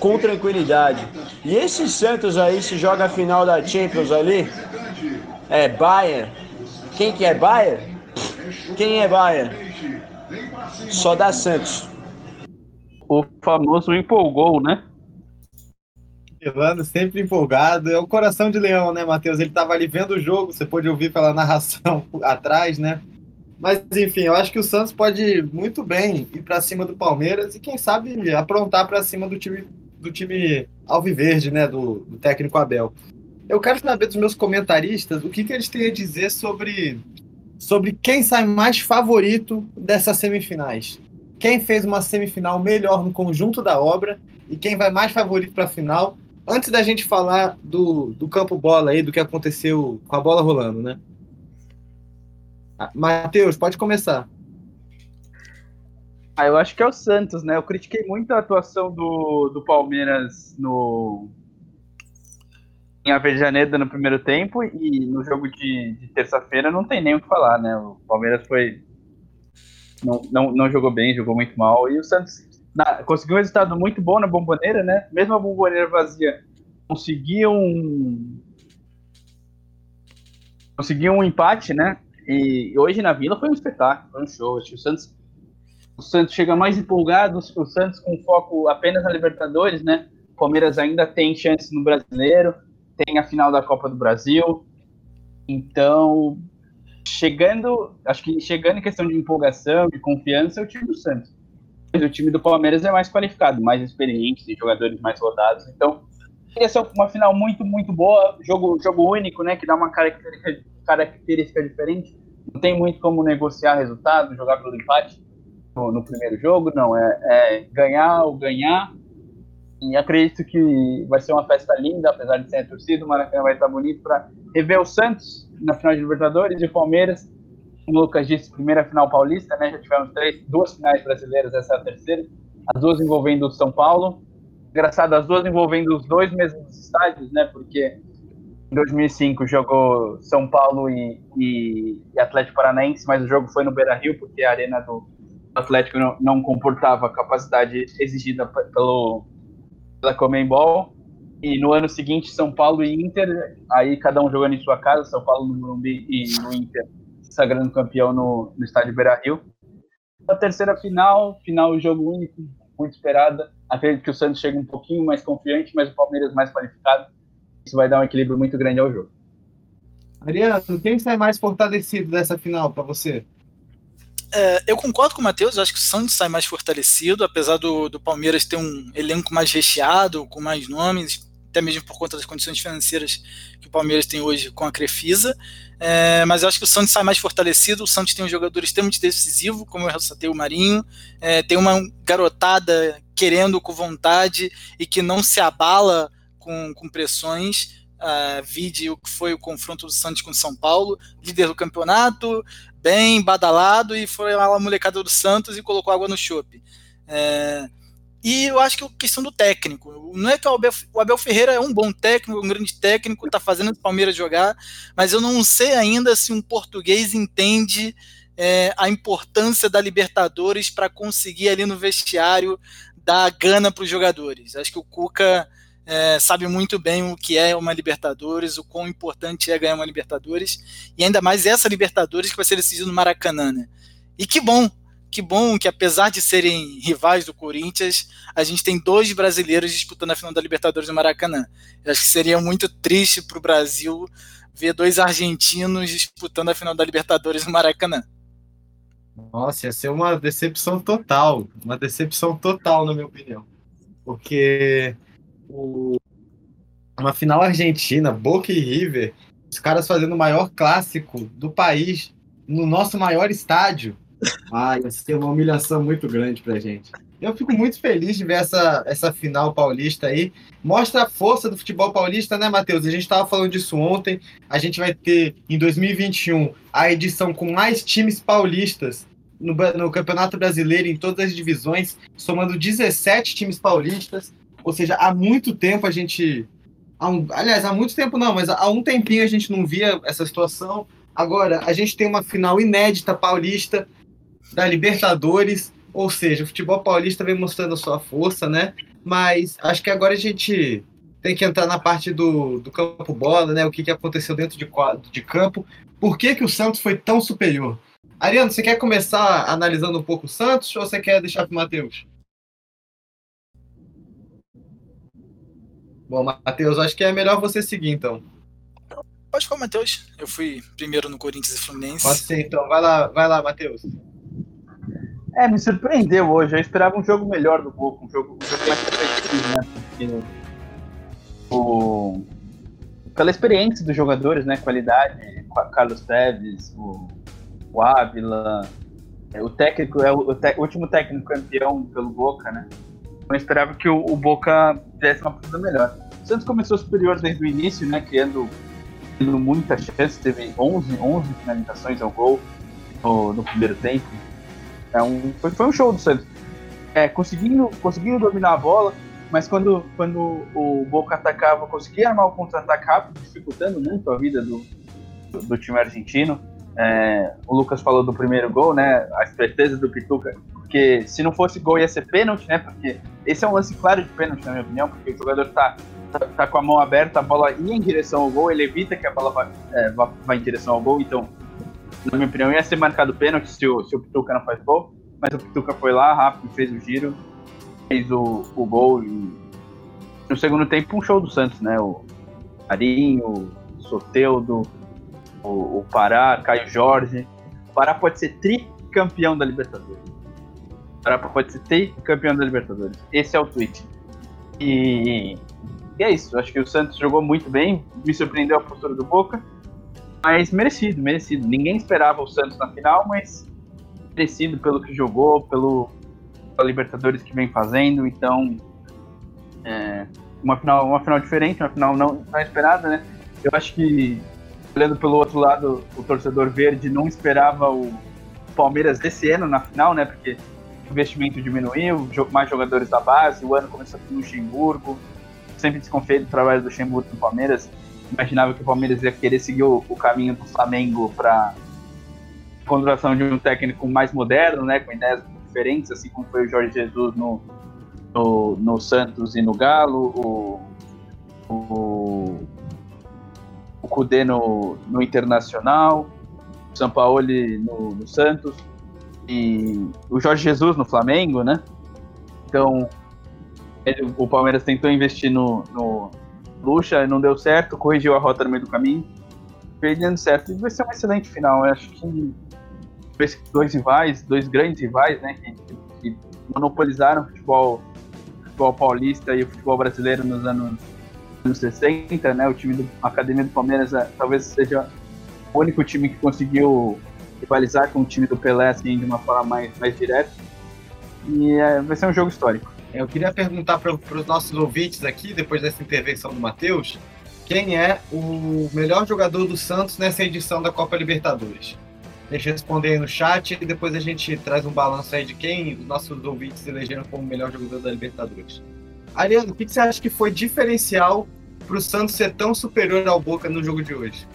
com tranquilidade. E esse Santos aí se joga a final da Champions ali, é Bayern. Quem que é Bayern? Quem é Bayern? Só dá Santos o famoso empolgou, né? Milano sempre empolgado. É o coração de leão, né, Matheus? Ele estava ali vendo o jogo, você pode ouvir pela narração [laughs] atrás, né? Mas, enfim, eu acho que o Santos pode muito bem ir para cima do Palmeiras e, quem sabe, aprontar para cima do time do time Alviverde, né? Do, do, técnico Abel. Eu quero saber dos meus comentaristas o que, que eles têm a dizer sobre, sobre quem sai mais favorito dessas semifinais quem fez uma semifinal melhor no conjunto da obra e quem vai mais favorito para a final. Antes da gente falar do, do campo bola aí, do que aconteceu com a bola rolando, né? Ah, Matheus, pode começar. Ah, eu acho que é o Santos, né? Eu critiquei muito a atuação do, do Palmeiras no em Avejaneda no primeiro tempo e no jogo de, de terça-feira não tem nem o que falar, né? O Palmeiras foi não, não, não jogou bem, jogou muito mal. E o Santos na, conseguiu um resultado muito bom na bomboneira, né? Mesmo a bomboneira vazia, conseguiu um. Conseguiu um empate, né? E hoje na Vila foi um espetáculo, foi um show. Acho que o Santos, o Santos chega mais empolgado, o Santos com foco apenas na Libertadores, né? O Palmeiras ainda tem chance no Brasileiro, tem a final da Copa do Brasil. Então, chegando, acho que chegando em questão de empolgação, de confiança, é o time do Santos. Mas o time do Palmeiras é mais qualificado, mais experiente, tem jogadores mais rodados. Então, queria ser uma final muito, muito boa, jogo, jogo único, né, que dá uma característica, característica diferente. Não tem muito como negociar resultado, jogar pelo empate no, no primeiro jogo, não. É, é, ganhar ou ganhar. E acredito que vai ser uma festa linda, apesar de ser a torcida. O Maracanã vai estar bonito para rever o Santos na final de Libertadores e o Palmeiras. Como o Lucas disse, primeira final paulista, né? Já tivemos três, duas finais brasileiras, essa é a terceira. As duas envolvendo o São Paulo. Engraçado, as duas envolvendo os dois mesmos estádios, né? Porque em 2005 jogou São Paulo e, e, e Atlético Paranaense, mas o jogo foi no Beira Rio, porque a arena do Atlético não, não comportava a capacidade exigida pelo, pela Comembol. E no ano seguinte, São Paulo e Inter, aí cada um jogando em sua casa, São Paulo no Morumbi e no Inter sagrando campeão no, no estádio Beira Rio. A terceira final, final jogo único, muito esperada. Acredito que o Santos chega um pouquinho mais confiante, mas o Palmeiras mais qualificado. Isso vai dar um equilíbrio muito grande ao jogo. Ariano, quem sai mais fortalecido dessa final para você? É, eu concordo com o Matheus, acho que o Santos sai mais fortalecido, apesar do, do Palmeiras ter um elenco mais recheado, com mais nomes, até mesmo por conta das condições financeiras que o Palmeiras tem hoje com a Crefisa. É, mas eu acho que o Santos sai mais fortalecido. O Santos tem um jogador extremamente decisivo, como eu ressaltei o Marinho. É, tem uma garotada querendo com vontade e que não se abala com, com pressões. Uh, vide o que foi o confronto do Santos com o São Paulo, líder do campeonato, bem badalado, e foi lá a molecada do Santos e colocou água no chope. É, e eu acho que é questão do técnico. Não é que o Abel, o Abel Ferreira é um bom técnico, um grande técnico, está fazendo o Palmeiras jogar, mas eu não sei ainda se um português entende é, a importância da Libertadores para conseguir ali no vestiário dar gana para os jogadores. Acho que o Cuca é, sabe muito bem o que é uma Libertadores, o quão importante é ganhar uma Libertadores, e ainda mais essa Libertadores que vai ser decidida no Maracanã. Né? E que bom, que bom que apesar de serem rivais do Corinthians, a gente tem dois brasileiros disputando a final da Libertadores no Maracanã. Eu acho que seria muito triste para o Brasil ver dois argentinos disputando a final da Libertadores no Maracanã. Nossa, ia ser uma decepção total, uma decepção total, na minha opinião. Porque o... uma final argentina, Boca e River, os caras fazendo o maior clássico do país, no nosso maior estádio. Ah, ia ser uma humilhação muito grande pra gente. Eu fico muito feliz de ver essa, essa final paulista aí. Mostra a força do futebol paulista, né, Matheus? A gente estava falando disso ontem. A gente vai ter, em 2021, a edição com mais times paulistas no, no Campeonato Brasileiro, em todas as divisões, somando 17 times paulistas. Ou seja, há muito tempo a gente. Há um, aliás, há muito tempo não, mas há um tempinho a gente não via essa situação. Agora, a gente tem uma final inédita paulista da Libertadores, ou seja, o futebol paulista vem mostrando a sua força, né? Mas acho que agora a gente tem que entrar na parte do, do campo bola, né? O que, que aconteceu dentro de, quadro, de campo. Por que, que o Santos foi tão superior? Ariano, você quer começar analisando um pouco o Santos ou você quer deixar para o Matheus? Bom, Matheus, acho que é melhor você seguir então. Pode falar, Matheus. Eu fui primeiro no Corinthians e Fluminense. Pode ser, então. Vai lá, vai lá, Matheus. É, me surpreendeu hoje. Eu esperava um jogo melhor do Boca, um jogo, um jogo mais competitivo, né? Porque o, pela experiência dos jogadores, né? Qualidade, Carlos Teves, o, o Ávila, é, o técnico é o, te, o, último técnico campeão pelo Boca, né? Eu esperava que o, o Boca tivesse uma partida melhor. O Santos começou superior desde o início, né? Criando, criando muita chance, teve 11, 11 finalizações ao gol no, no primeiro tempo é um, foi, foi um show do Santos. É, conseguindo, conseguindo dominar a bola, mas quando, quando o Boca atacava, conseguia armar o contra-ataque rápido, dificultando muito a vida do, do, do time argentino. É, o Lucas falou do primeiro gol, né? A esperteza do Pituca Porque se não fosse gol ia ser pênalti, né? Porque esse é um lance claro de pênalti, na minha opinião, porque o jogador tá, tá, tá com a mão aberta, a bola ia em direção ao gol, ele evita que a bola vá, é, vá, vá em direção ao gol, então, na minha opinião, ia ser marcado pênalti se o, se o Pituca não faz gol, mas o Pituca foi lá rápido, fez o giro, fez o, o gol e no segundo tempo um show do Santos, né? O Marinho, o Soteudo, o, o Pará, Caio Jorge. O Pará pode ser tricampeão da Libertadores. O Pará pode ser tricampeão da Libertadores. Esse é o tweet. E, e é isso. Acho que o Santos jogou muito bem. Me surpreendeu a postura do Boca. Mas merecido, merecido. Ninguém esperava o Santos na final, mas merecido pelo que jogou, pelo pela Libertadores que vem fazendo. Então, é, uma final, uma final diferente, uma final não, não esperada, né? Eu acho que olhando pelo outro lado, o torcedor verde não esperava o Palmeiras desse ano na final, né? Porque o investimento diminuiu, mais jogadores da base, o ano começou com o Luxemburgo. Sempre desconfiei do trabalho do Luxemburgo no Palmeiras. Imaginava que o Palmeiras ia querer seguir o, o caminho do Flamengo para contratação de um técnico mais moderno, né? Com ideias diferentes, assim como foi o Jorge Jesus no, no, no Santos e no Galo, o, o, o Cudê no, no Internacional, o Sampaoli no, no Santos e o Jorge Jesus no Flamengo, né? Então, ele, o Palmeiras tentou investir no, no Lucha, não deu certo, corrigiu a rota no meio do caminho, perdendo certo. E vai ser uma excelente final. Eu acho que dois rivais, dois grandes rivais, né, que, que monopolizaram o futebol, futebol paulista e o futebol brasileiro nos anos, anos 60, né, o time da Academia do Palmeiras é, talvez seja o único time que conseguiu rivalizar com o time do Pelé assim, de uma forma mais, mais direta. E é, vai ser um jogo histórico. Eu queria perguntar para os nossos ouvintes aqui, depois dessa intervenção do Matheus, quem é o melhor jogador do Santos nessa edição da Copa Libertadores? Deixa eu responder aí no chat e depois a gente traz um balanço aí de quem os nossos ouvintes elegeram como melhor jogador da Libertadores. Ariano, o que você acha que foi diferencial para o Santos ser tão superior ao Boca no jogo de hoje?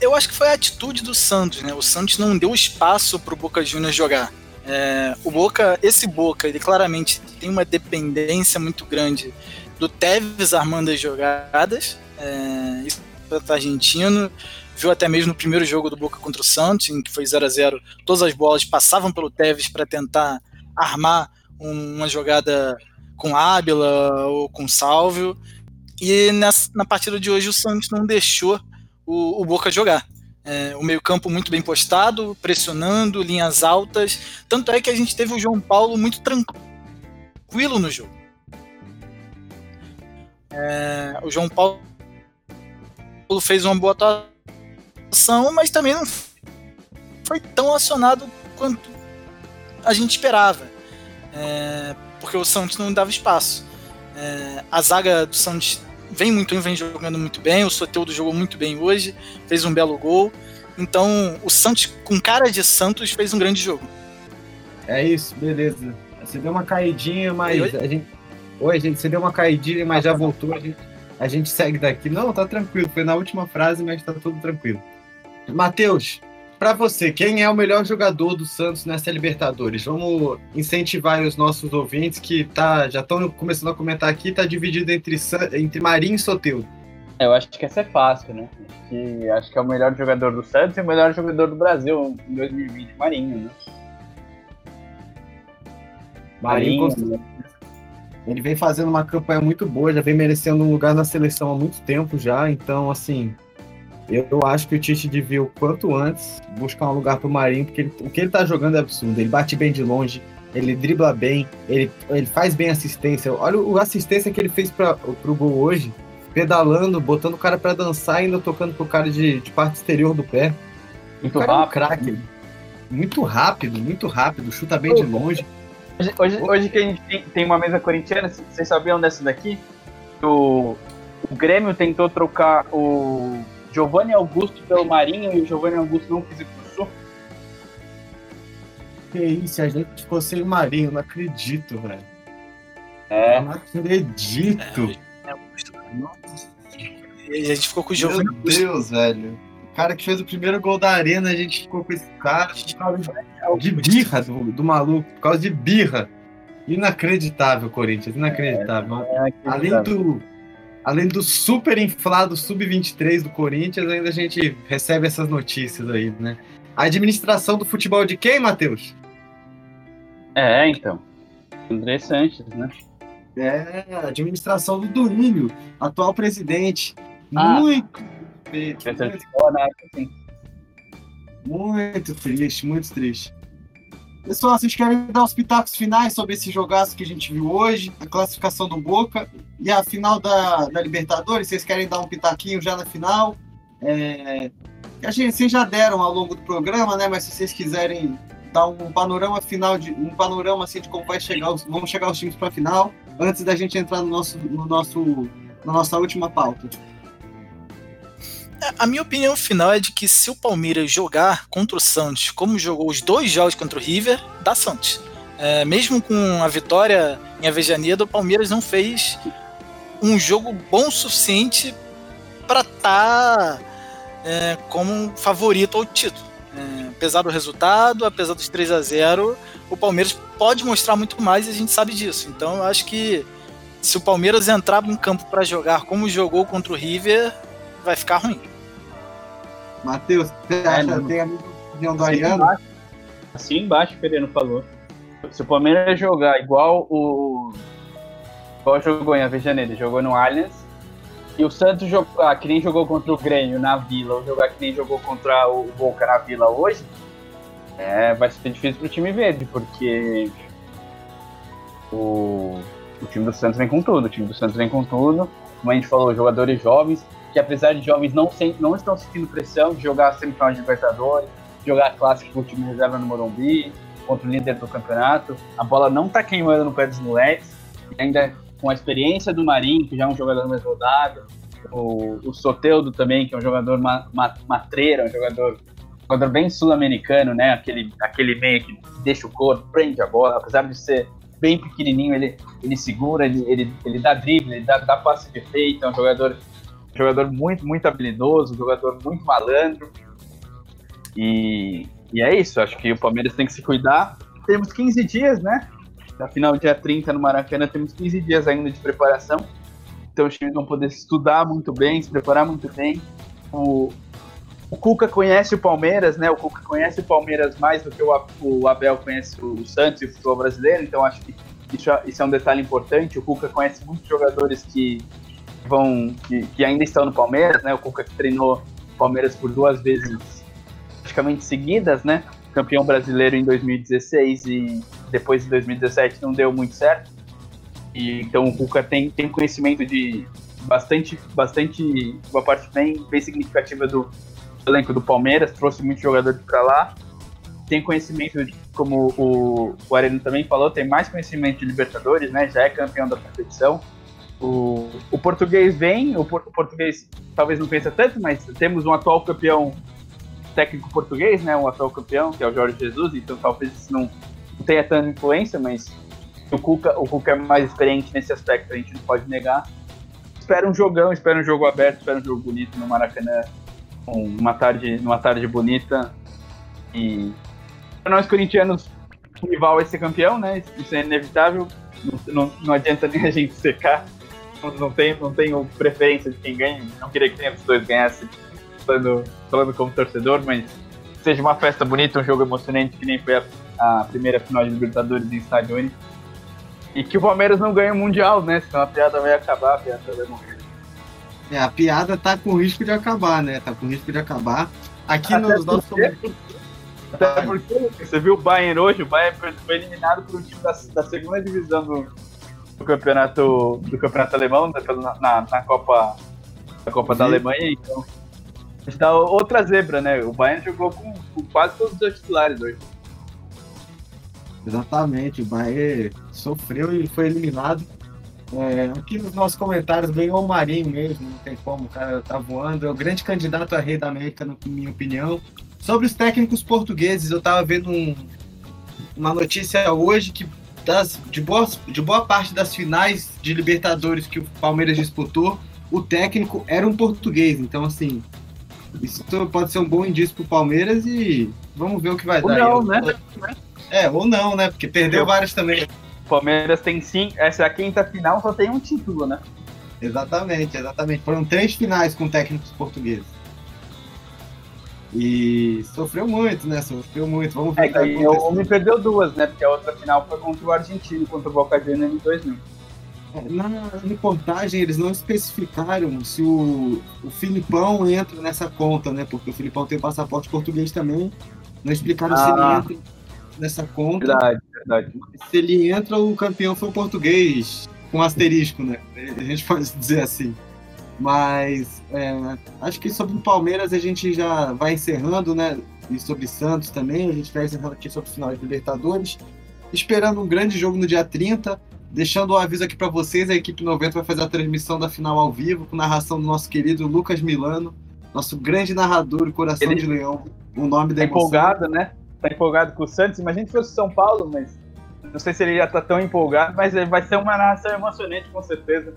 Eu acho que foi a atitude do Santos, né? O Santos não deu espaço para o Boca Juniors jogar. É, o Boca, esse Boca, ele claramente tem uma dependência muito grande do Tevez armando as jogadas. É, isso é argentino viu até mesmo no primeiro jogo do Boca contra o Santos, em que foi 0 a 0 todas as bolas passavam pelo Tevez para tentar armar uma jogada com Ábila ou com Salvio. E nessa, na partida de hoje o Santos não deixou o, o Boca jogar. É, o meio-campo muito bem postado, pressionando, linhas altas. Tanto é que a gente teve o João Paulo muito tranquilo no jogo. É, o João Paulo fez uma boa atuação ação, mas também não foi tão acionado quanto a gente esperava. É, porque o Santos não dava espaço. É, a zaga do Santos vem muito vem jogando muito bem, o Soteudo jogou muito bem hoje, fez um belo gol. Então, o Santos, com cara de Santos, fez um grande jogo. É isso, beleza. Você deu uma caidinha, mas Oi? a gente. Oi, gente, você deu uma caidinha, mas já voltou. A gente, a gente segue daqui. Não, tá tranquilo. Foi na última frase, mas tá tudo tranquilo. Matheus, para você, quem é o melhor jogador do Santos nessa Libertadores? Vamos incentivar os nossos ouvintes que tá, já estão começando a comentar aqui, tá dividido entre, entre Marinho e Soteudo. Eu acho que essa é fácil, né? Que acho que é o melhor jogador do Santos e o melhor jogador do Brasil em 2020, Marinho, né? Marinho, Marinho ele vem fazendo uma campanha muito boa, já vem merecendo um lugar na seleção há muito tempo já, então assim, eu acho que o Tite devia, o quanto antes, buscar um lugar pro Marinho, porque ele, o que ele tá jogando é absurdo. Ele bate bem de longe, ele dribla bem, ele, ele faz bem assistência. Olha a assistência que ele fez pra, pro gol hoje, pedalando, botando o cara para dançar e ainda tocando pro cara de, de parte exterior do pé. Muito rápido. É um craque. Muito rápido, muito rápido, chuta bem de longe. Hoje, hoje, hoje que a gente tem, tem uma mesa corintiana, vocês sabiam dessa daqui? O, o Grêmio tentou trocar o Giovanni Augusto pelo Marinho e o Giovanni Augusto não quis ir pro Sul? Que isso, a gente ficou sem o Marinho, não acredito, velho. É. Não acredito. É, é, Nossa. E a gente ficou com o Giovanni Meu Deus, velho. cara que fez o primeiro gol da arena, a gente ficou com esse cara por causa de birra do, do maluco, por causa de birra. Inacreditável, Corinthians, inacreditável. É, Além do, além do super inflado sub-23 do Corinthians, ainda a gente recebe essas notícias aí, né? A administração do futebol de quem, Matheus? É, então. André Sanches, né? É, a administração do Durílio, atual presidente. Ah. Muito feito, Essa muito, sim. muito triste, muito triste. Pessoal, vocês querem dar os pitacos finais sobre esse jogaço que a gente viu hoje, a classificação do Boca e a final da, da Libertadores? Vocês querem dar um pitaquinho já na final? É, a gente, vocês já deram ao longo do programa, né? Mas se vocês quiserem dar um panorama final de um panorama assim de como vai chegar os, vão chegar os times para a final, antes da gente entrar no nosso, no nosso, na nossa última pauta. A minha opinião final é de que se o Palmeiras jogar contra o Santos, como jogou os dois jogos contra o River, dá Santos. É, mesmo com a vitória em Avejaneda, o Palmeiras não fez um jogo bom o suficiente para estar é, como favorito ao título. É, apesar do resultado, apesar dos 3 a 0 o Palmeiras pode mostrar muito mais e a gente sabe disso. Então eu acho que se o Palmeiras entrar em campo para jogar como jogou contra o River, vai ficar ruim. Matheus, você acha não. tem a mesma opinião do Assim Ariano? embaixo, assim embaixo, o Feriano falou. Se o Palmeiras jogar igual o. igual jogou em Avejaneira, jogou no Allianz, e o Santos jogou, ah, que nem jogou contra o Grêmio na Vila, ou jogar que nem jogou contra o Boca na Vila hoje, é, vai ser difícil pro time verde, porque o, o time do Santos vem com tudo, o time do Santos vem com tudo, como a gente falou, jogadores jovens, que apesar de jovens não, sem, não estão sentindo pressão de jogar a semifinal de Libertadores, jogar a clássica com o time reserva no Morumbi, contra o líder do campeonato. A bola não tá queimando no pé dos moleques, ainda com a experiência do Marinho, que já é um jogador mais rodado, o, o Soteudo também, que é um jogador ma, ma, matreiro, um jogador, jogador bem sul-americano, né? Aquele, aquele meio que deixa o corpo, prende a bola, apesar de ser bem pequenininho, ele, ele segura, ele, ele, ele dá drible, ele dá, dá passe de é um jogador, jogador muito, muito habilidoso, jogador muito malandro. E, e é isso, acho que o Palmeiras tem que se cuidar. Temos 15 dias, né? Na final, dia 30 no Maracanã, temos 15 dias ainda de preparação. Então os times vão poder estudar muito bem, se preparar muito bem. O, o Cuca conhece o Palmeiras, né? O Cuca conhece o Palmeiras mais do que o, o Abel conhece o Santos e o futebol brasileiro, então acho que isso, é- isso é um detalhe importante. O Cuca conhece muitos jogadores que vão que, que ainda estão no Palmeiras, né? O Cuca que treinou o Palmeiras por duas vezes praticamente seguidas, né? Campeão brasileiro em 2016 e depois em 2017 não deu muito certo. E então o Cuca tem, tem conhecimento de bastante, bastante uma parte bem, bem significativa do elenco do Palmeiras, trouxe muitos jogadores para lá. Tem conhecimento, de, como o, o Areno também falou, tem mais conhecimento de Libertadores, né? Já é campeão da competição. O, o português vem, o, por- o português talvez não pensa tanto, mas temos um atual campeão técnico português, né? Um atual campeão, que é o Jorge Jesus, então talvez isso não, tenha tanta influência, mas o Cuca, o Cuca é mais experiente nesse aspecto, a gente não pode negar. Espera um jogão, espera um jogo aberto, espera um jogo bonito no Maracanã, uma tarde, numa tarde bonita. E para nós corintianos, o rival vai ser campeão, né? Isso é inevitável. Não, não, não adianta nem a gente secar. Não, tem, não tenho preferência de quem ganha. Não queria que nenhum dos dois ganhasse, falando, falando como torcedor, mas seja uma festa bonita, um jogo emocionante, que nem foi a, a primeira final de Libertadores em estádio único. E que o Palmeiras não ganhe o Mundial, né? Senão a piada vai acabar, a piada vai morrer. É, a piada tá com risco de acabar, né? Tá com risco de acabar. Aqui Até nos nossos porque- Até porque você viu o Bayern hoje, o Bayern foi- foi eliminado por um time da, da segunda divisão do, do campeonato do campeonato alemão, né, na, na, na Copa, na Copa da Sim. Alemanha, então. A gente tá outra zebra, né? O Bayern jogou com, com quase todos os titulares hoje. Exatamente, o Bahia sofreu e foi eliminado. É, aqui nos nossos comentários ganhou o Marinho mesmo, não tem como, o cara tá voando. É o grande candidato a rei da América, na minha opinião. Sobre os técnicos portugueses, eu tava vendo um- uma notícia hoje que das, de, boa, de boa parte das finais de Libertadores que o Palmeiras disputou, o técnico era um português. Então, assim, Isso pode ser um bom indício pro Palmeiras e vamos ver o que vai Ou dar. não, Eu- né? É, ou não, né? Porque perdeu Eu- vários também. O Palmeiras tem sim. Essa é a quinta final, só tem um título, né? Exatamente, exatamente. Foram três finais com técnicos portugueses. E sofreu muito, né? Sofreu muito. Vamos ver É, o que uma e perdeu duas, né? Porque a outra final foi contra o Argentino, contra o Boca Juniors em 2000. Na reportagem eles não especificaram se o, o Filipão entra nessa conta, né? Porque o Filipão tem passaporte português também. Não explicaram se Ah. ele entra nessa conta. Verdade, verdade. Se ele entra, o campeão foi o português, com asterisco, né? A gente pode dizer assim. Mas é, acho que sobre o Palmeiras a gente já vai encerrando, né? E sobre Santos também, a gente vai encerrando aqui sobre o final de Libertadores. Esperando um grande jogo no dia 30. Deixando o aviso aqui para vocês, a equipe 90 vai fazer a transmissão da final ao vivo, com narração do nosso querido Lucas Milano, nosso grande narrador, coração Ele- de leão, o nome da Tá emoção. empolgado, né? Tá empolgado com o Santos. Imagina se fosse São Paulo, mas não sei se ele já tá tão empolgado, mas vai ser uma narração emocionante, com certeza.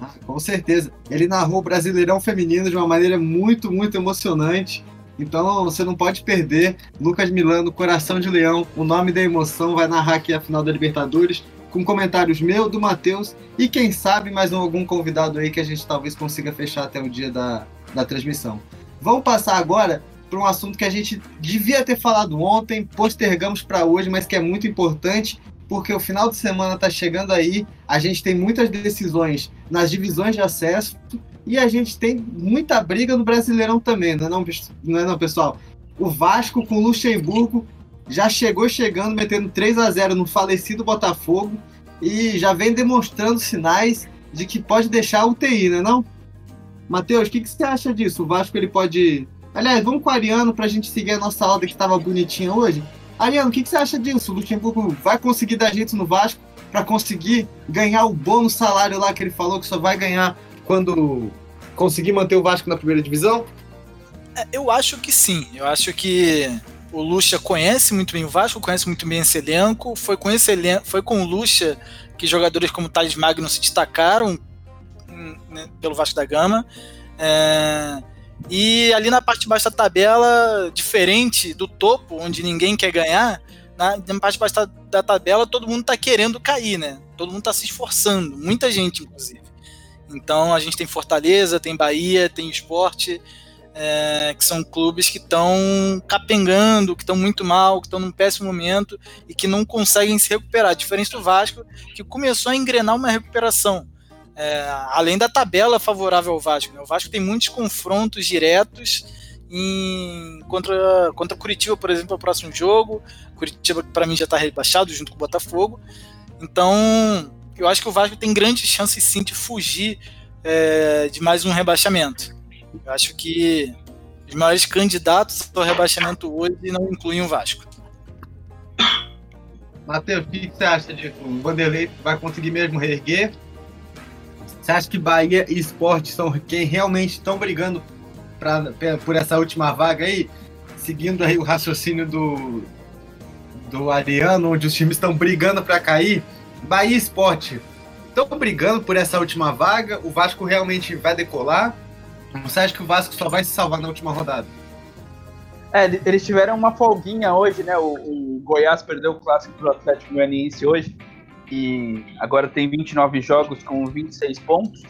Ah, com certeza. Ele narrou o Brasileirão Feminino de uma maneira muito, muito emocionante. Então você não pode perder. Lucas Milano, Coração de Leão, o nome da emoção, vai narrar aqui a final da Libertadores, com comentários meu, do Matheus e quem sabe mais um- algum convidado aí que a gente talvez consiga fechar até o dia da, da transmissão. Vamos passar agora para um assunto que a gente devia ter falado ontem, postergamos para hoje, mas que é muito importante, porque o final de semana está chegando aí, a gente tem muitas decisões nas divisões de acesso e a gente tem muita briga no Brasileirão também, não é não, não, é não pessoal? O Vasco com o Luxemburgo já chegou chegando, metendo 3 a 0 no falecido Botafogo e já vem demonstrando sinais de que pode deixar o TI, né não? Matheus, o que, que você acha disso? O Vasco ele pode. Aliás, vamos com o Ariano pra gente seguir a nossa aula que estava bonitinha hoje. Ariano, o que, que você acha disso? O Luxemburgo vai conseguir dar jeito no Vasco para conseguir ganhar o bônus salário lá que ele falou que só vai ganhar quando conseguir manter o Vasco na primeira divisão? É, Eu acho que sim. Eu acho que o Lucha conhece muito bem o Vasco, conhece muito bem esse elenco. Foi com esse elenco, foi com o Lucha que jogadores como Thales Magno se destacaram hum, né, pelo Vasco da Gama. É, e ali na parte de baixo da tabela, diferente do topo, onde ninguém quer ganhar, na, na parte de baixo da, da tabela todo mundo tá querendo cair, né? Todo mundo tá se esforçando, muita gente, inclusive. Então a gente tem Fortaleza, tem Bahia, tem Esporte, é, que são clubes que estão capengando, que estão muito mal, que estão num péssimo momento e que não conseguem se recuperar. Diferente do Vasco, que começou a engrenar uma recuperação. É, além da tabela favorável ao Vasco. Né? O Vasco tem muitos confrontos diretos em, contra, contra Curitiba, por exemplo, é o próximo jogo. Curitiba, para mim, já está rebaixado junto com o Botafogo. Então, eu acho que o Vasco tem grandes chances sim de fugir é, de mais um rebaixamento. Eu acho que os maiores candidatos ao rebaixamento hoje não incluem o Vasco. Matheus, o que você acha disso? O Vanderlei vai conseguir mesmo reerguer? Você acha que Bahia e Esporte são quem realmente estão brigando pra, por essa última vaga aí? Seguindo aí o raciocínio do, do Ariano, onde os times estão brigando para cair. Bahia e Esporte estão brigando por essa última vaga. O Vasco realmente vai decolar? Você acha que o Vasco só vai se salvar na última rodada? É, ele- eles tiveram uma folguinha hoje, né? O, o Goiás perdeu o clássico pro Atlético Goianiense hoje. E agora tem 29 jogos com 26 pontos.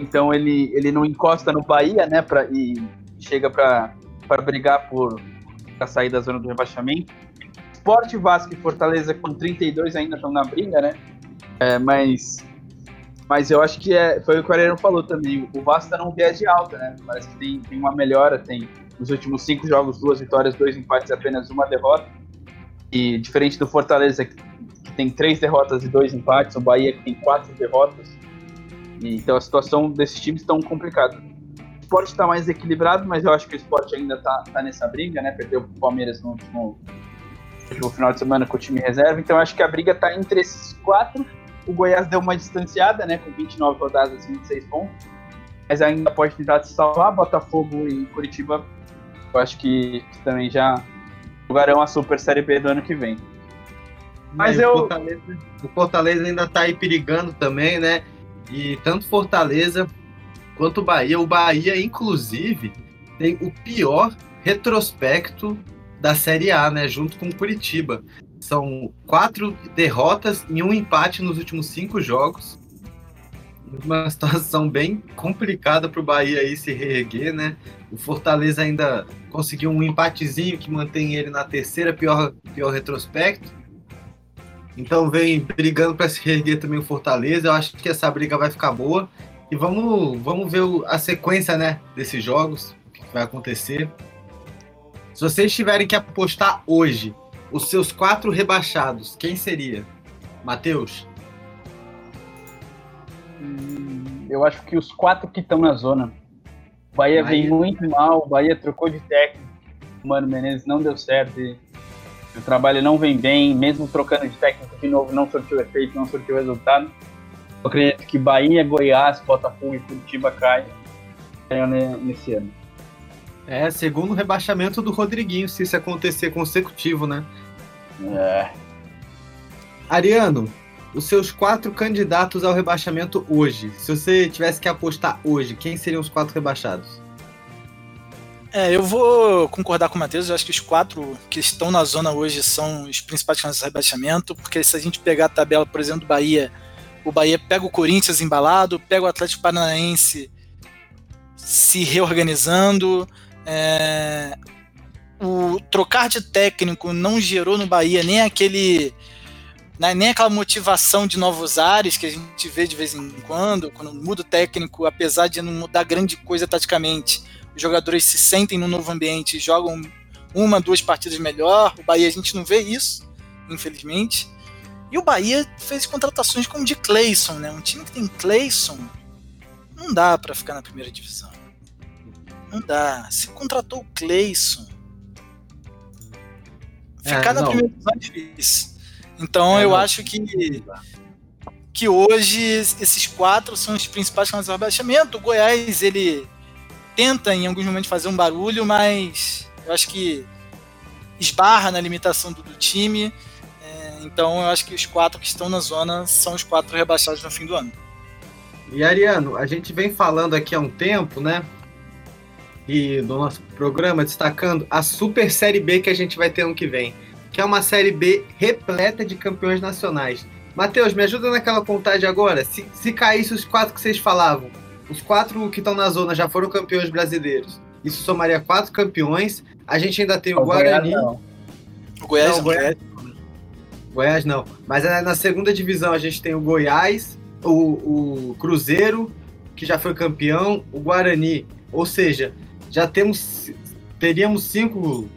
Então ele, ele não encosta no Bahia, né? Pra, e chega para brigar por pra sair da zona do rebaixamento. Sport, Vasco e Fortaleza com 32 ainda estão na briga, né? É, mas, mas eu acho que é, foi o que o Ariano falou também. O Vasco tá num viés de alta, né? Parece que tem, tem uma melhora, tem nos últimos cinco jogos, duas vitórias, dois empates, apenas uma derrota. E diferente do Fortaleza, que, que tem três derrotas e dois empates, o Bahia que tem quatro derrotas. E, então a situação desses times está complicada. O esporte está mais equilibrado, mas eu acho que o esporte ainda está tá nessa briga, né? Perdeu o Palmeiras no último, no final de semana com o time reserva. Então acho que a briga está entre esses quatro. O Goiás deu uma distanciada, né? Com 29 rodadas e 26 pontos. Mas ainda pode tentar se salvar. Botafogo e Curitiba eu acho que também já jogarão a Super Série B do ano que vem. Mas eu- O Fortaleza, o Fortaleza ainda tá aí perigando também, né? E tanto Fortaleza quanto o Bahia. O Bahia, inclusive, tem o pior retrospecto da Série A, né? Junto com o Curitiba. São quatro derrotas e um empate nos últimos cinco jogos. Uma [laughs] situação bem complicada para o Bahia aí se reerguer, né? O Fortaleza ainda conseguiu um empatezinho que mantém ele na terceira pior, pior retrospecto. Então vem brigando para se reerguer também o Fortaleza. Eu acho que essa briga vai ficar boa. E vamos, vamos ver a sequência né, desses jogos, o que vai acontecer. Se vocês tiverem que apostar hoje os seus quatro rebaixados, quem seria? Matheus? Hum, eu acho que os quatro que estão na zona. O Bahia, Bahia, vem muito mal, o Bahia trocou de técnico. O Mano Menezes não deu certo. O trabalho não vem bem, mesmo trocando de técnico de novo, não surtiu efeito, não surtiu resultado. Eu acredito que Bahia, Goiás, Botafogo e Curitiba caem nesse ano. É, segundo rebaixamento do Rodriguinho, se isso acontecer consecutivo, né? É. Ariano, os seus quatro candidatos ao rebaixamento hoje. Se você tivesse que apostar hoje, quem seriam os quatro rebaixados? É, eu vou concordar com o Matheus. Eu acho que os quatro que estão na zona hoje são os principais candidatos ao rebaixamento, porque se a gente pegar a tabela, por exemplo, do Bahia, o Bahia pega o Corinthians embalado, pega o Atlético Paranaense se reorganizando, é, o trocar de técnico não gerou no Bahia nem aquele né, nem aquela motivação de novos ares que a gente vê de vez em quando, quando muda o técnico, apesar de não mudar grande coisa taticamente, os jogadores se sentem no novo ambiente e jogam uma, duas partidas melhor. O Bahia a gente não vê isso, infelizmente. E o Bahia fez contratações como de Clayson, né? Um time que tem Clayson não dá para ficar na primeira divisão. Não dá. Se contratou o Cleison. Ficar é, na primeira divisão é difícil. Então é, eu não. acho que que hoje esses quatro são os principais canais de rebaixamento. O Goiás, ele tenta em alguns momentos fazer um barulho, mas eu acho que esbarra na limitação do, do time. É, então eu acho que os quatro que estão na zona são os quatro rebaixados no fim do ano. E Ariano, a gente vem falando aqui há um tempo, né? e do nosso programa, destacando a Super Série B que a gente vai ter ano que vem, que é uma Série B repleta de campeões nacionais. Matheus, me ajuda naquela contagem agora. Se, se caísse os quatro que vocês falavam, os quatro que estão na zona já foram campeões brasileiros. Isso somaria quatro campeões. A gente ainda tem o, o Guarani. Goiás não. O Goiás não. Goiás, Goiás não. Mas é na segunda divisão a gente tem o Goiás, o, o Cruzeiro, que já foi campeão, o Guarani. Ou seja, já temos teríamos cinco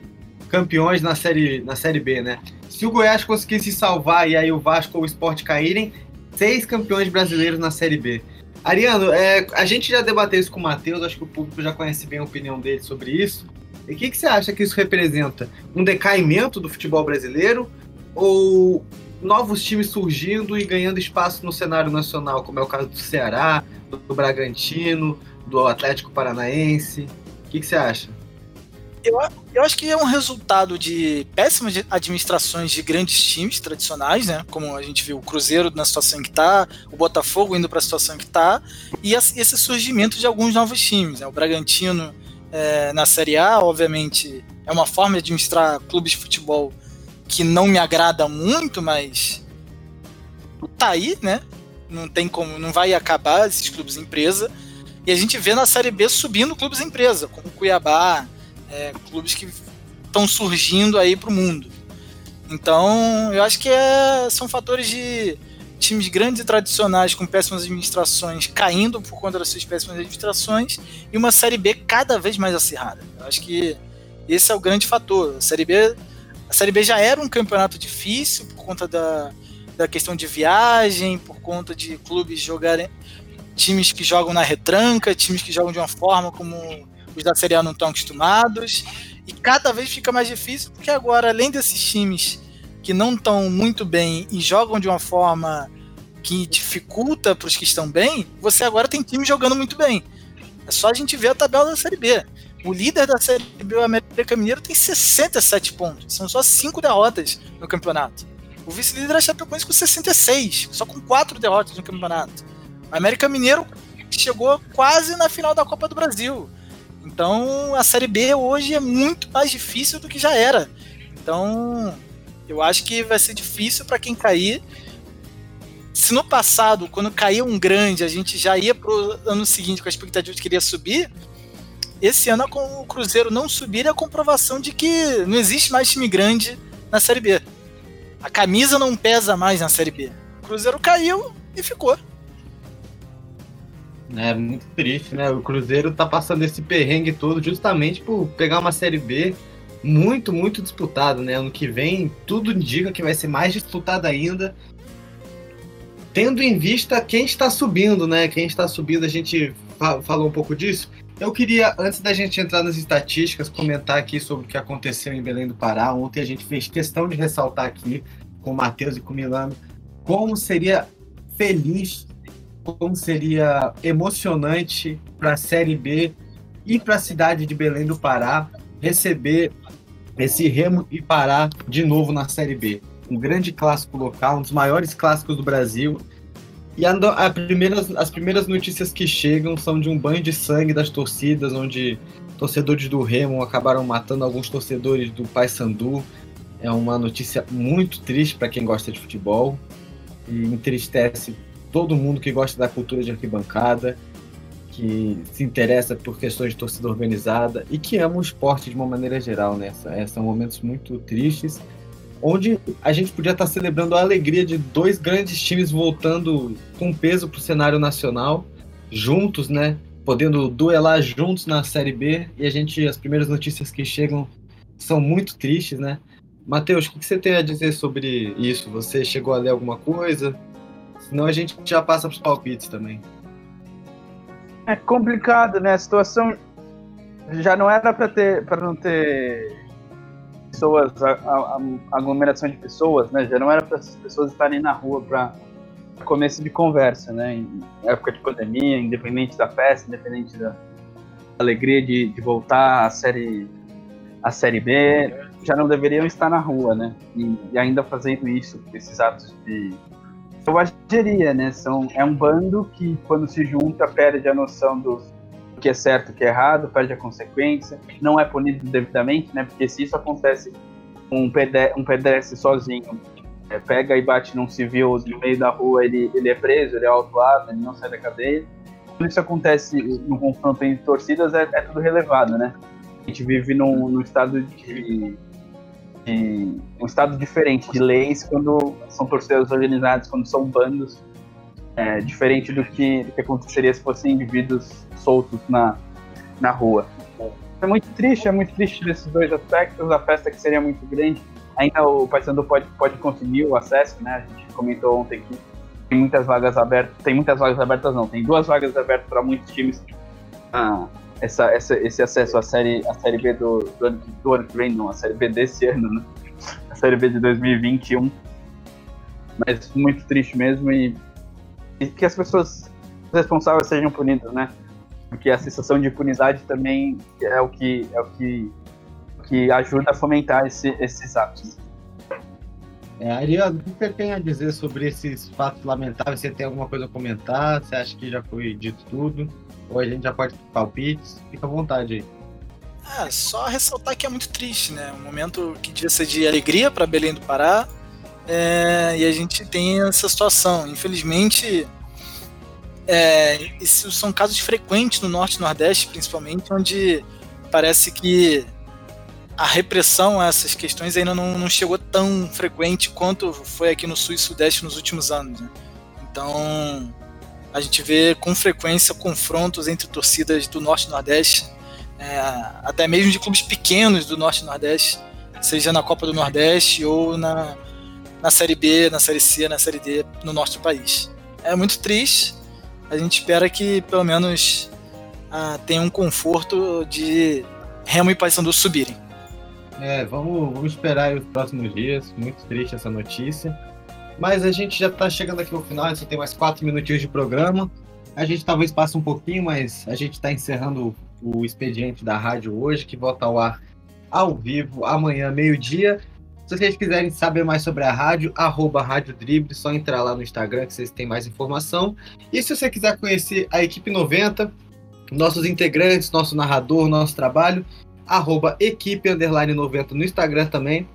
campeões na série na série B, né? Se o Goiás conseguir se salvar e aí o Vasco ou o Sport caírem, seis campeões brasileiros na série B. Ariano, é, a gente já debateu isso com o Matheus, acho que o público já conhece bem a opinião dele sobre isso. E o que, que você acha que isso representa? Um decaimento do futebol brasileiro ou novos times surgindo e ganhando espaço no cenário nacional, como é o caso do Ceará, do Bragantino, do Atlético Paranaense? que, que você acha? Eu, eu acho que é um resultado de péssimas administrações de grandes times tradicionais, né? Como a gente viu o Cruzeiro na situação que está, o Botafogo indo para a situação que está, e esse surgimento de alguns novos times. Né? O Bragantino é, na Série A, obviamente, é uma forma de administrar clubes de futebol que não me agrada muito, mas tá aí, né? Não tem como, não vai acabar esses clubes empresa. E a gente vê na Série B subindo clubes empresa, como Cuiabá, é, clubes que estão surgindo aí para o mundo. Então, eu acho que é, são fatores de times grandes e tradicionais com péssimas administrações caindo por conta das suas péssimas administrações e uma Série B cada vez mais acirrada. Eu acho que esse é o grande fator. A Série B, a série B já era um campeonato difícil por conta da, da questão de viagem, por conta de clubes jogarem, times que jogam na retranca, times que jogam de uma forma como os da Série A não estão acostumados. E cada vez fica mais difícil, porque agora, além desses times que não estão muito bem e jogam de uma forma que dificulta para os que estão bem, você agora tem times jogando muito bem. É só a gente ver a tabela da Série B. O líder da Série B, o América Mineiro, tem 67 pontos. São só 5 derrotas no campeonato. O vice-líder é a Chapecoense com 66, só com 4 derrotas no campeonato. América Mineiro chegou quase na final da Copa do Brasil. Então a Série B hoje é muito mais difícil do que já era. Então eu acho que vai ser difícil para quem cair. Se no passado, quando caiu um grande, a gente já ia pro ano seguinte com a expectativa de que queria subir, esse ano com o Cruzeiro não subir é a comprovação de que não existe mais time grande na Série B. A camisa não pesa mais na Série B. O Cruzeiro caiu e ficou. É muito triste, né? O Cruzeiro tá passando esse perrengue todo justamente por pegar uma Série B muito, muito disputada, né? Ano que vem, tudo indica que vai ser mais disputada ainda. Tendo em vista quem está subindo, né? Quem está subindo, a gente falou um pouco disso. Eu queria, antes da gente entrar nas estatísticas, comentar aqui sobre o que aconteceu em Belém do Pará. Ontem a gente fez questão de ressaltar aqui com o Matheus e com o Milano como seria feliz como seria emocionante para a Série B e para a cidade de Belém do Pará receber esse Remo e Pará de novo na Série B. Um grande clássico local, um dos maiores clássicos do Brasil. E a, a primeiras, as primeiras notícias que chegam são de um banho de sangue das torcidas, onde torcedores do Remo acabaram matando alguns torcedores do Paysandu. É uma notícia muito triste para quem gosta de futebol e entristece todo mundo que gosta da cultura de arquibancada, que se interessa por questões de torcida organizada e que ama o esporte de uma maneira geral, né? São momentos muito tristes, onde a gente podia estar celebrando a alegria de dois grandes times voltando com peso para o cenário nacional, juntos, né? Podendo duelar juntos na Série B e a gente, as primeiras notícias que chegam são muito tristes, né? Matheus, o que você tem a dizer sobre isso? Você chegou a ler alguma coisa? Senão a gente já passa pros palpites também. É complicado, né? A situação já não era para ter para não ter pessoas a, a, a, aglomeração de pessoas, né? Já não era para as pessoas estarem na rua para começo de conversa, né? Em época de pandemia, independente da festa, independente da alegria de, de voltar à série a série B, já não deveriam estar na rua, né? E, e ainda fazendo isso, esses atos de selvageria, né? São, é um bando que, quando se junta, perde a noção do que é certo e que é errado, perde a consequência, não é punido devidamente, né? Porque se isso acontece com um, pedestre, um pedestre sozinho, é, pega e bate num civil no meio da rua, ele, ele é preso, ele é autuado, ele não sai da cadeia. Quando isso acontece no confronto entre torcidas, é, é tudo relevado, né? A gente vive num, num estado de de um estado diferente de leis quando são torcidas organizadas, quando são bandos, é, diferente do que, do que aconteceria se fossem indivíduos soltos na, na rua. É muito triste, é muito triste nesses dois aspectos, a festa que seria muito grande, ainda o Paysandu pode, pode conseguir o acesso, né, a gente comentou ontem que tem muitas vagas abertas, tem muitas vagas abertas não, tem duas vagas abertas para muitos times ah, essa, essa, esse acesso à série, à série B do, do, ano, do ano que vem, não, a série B desse [laughs] ano, né? A série B de 2021. Mas muito triste mesmo e, e que as pessoas responsáveis sejam punidas, né? Porque a sensação de impunidade também é o que, é o que, que ajuda a fomentar esse, esses atos. É, o que você tem a dizer sobre esses fatos lamentáveis? Você tem alguma coisa a comentar? Você acha que já foi dito tudo? Ou a gente já pode palpites? Fica à vontade aí. É, só ressaltar que é muito triste, né? Um momento que devia ser de alegria para Belém do Pará. É, e a gente tem essa situação. Infelizmente, é, são casos frequentes no Norte e Nordeste, principalmente, onde parece que a repressão a essas questões ainda não, não, chegou tão frequente quanto foi aqui no Sul e Sudeste nos últimos anos. Né? Então, a gente vê com frequência confrontos entre torcidas do Norte e Nordeste, é, até mesmo de clubes pequenos do Norte e Nordeste, seja na Copa do Nordeste ou na, na Série B, na Série C, na Série D no norte do país. É muito triste. A gente espera que pelo menos ah, tenha um conforto de Remo e Paysandu subirem. É, vamos, vamos esperar os próximos dias. Muito triste essa notícia. Mas a gente já está chegando aqui ao final, só tem mais quatro minutinhos de programa. A gente talvez passe um pouquinho, mas a gente está encerrando o expediente da rádio hoje, que volta ao ar ao vivo amanhã, meio-dia. Se vocês quiserem saber mais sobre a rádio, arroba Rádio Drible, só entrar lá no Instagram que vocês têm mais informação. E se você quiser conhecer a equipe 90, nossos integrantes, nosso narrador, nosso trabalho, arroba equipe underline 90 no Instagram também.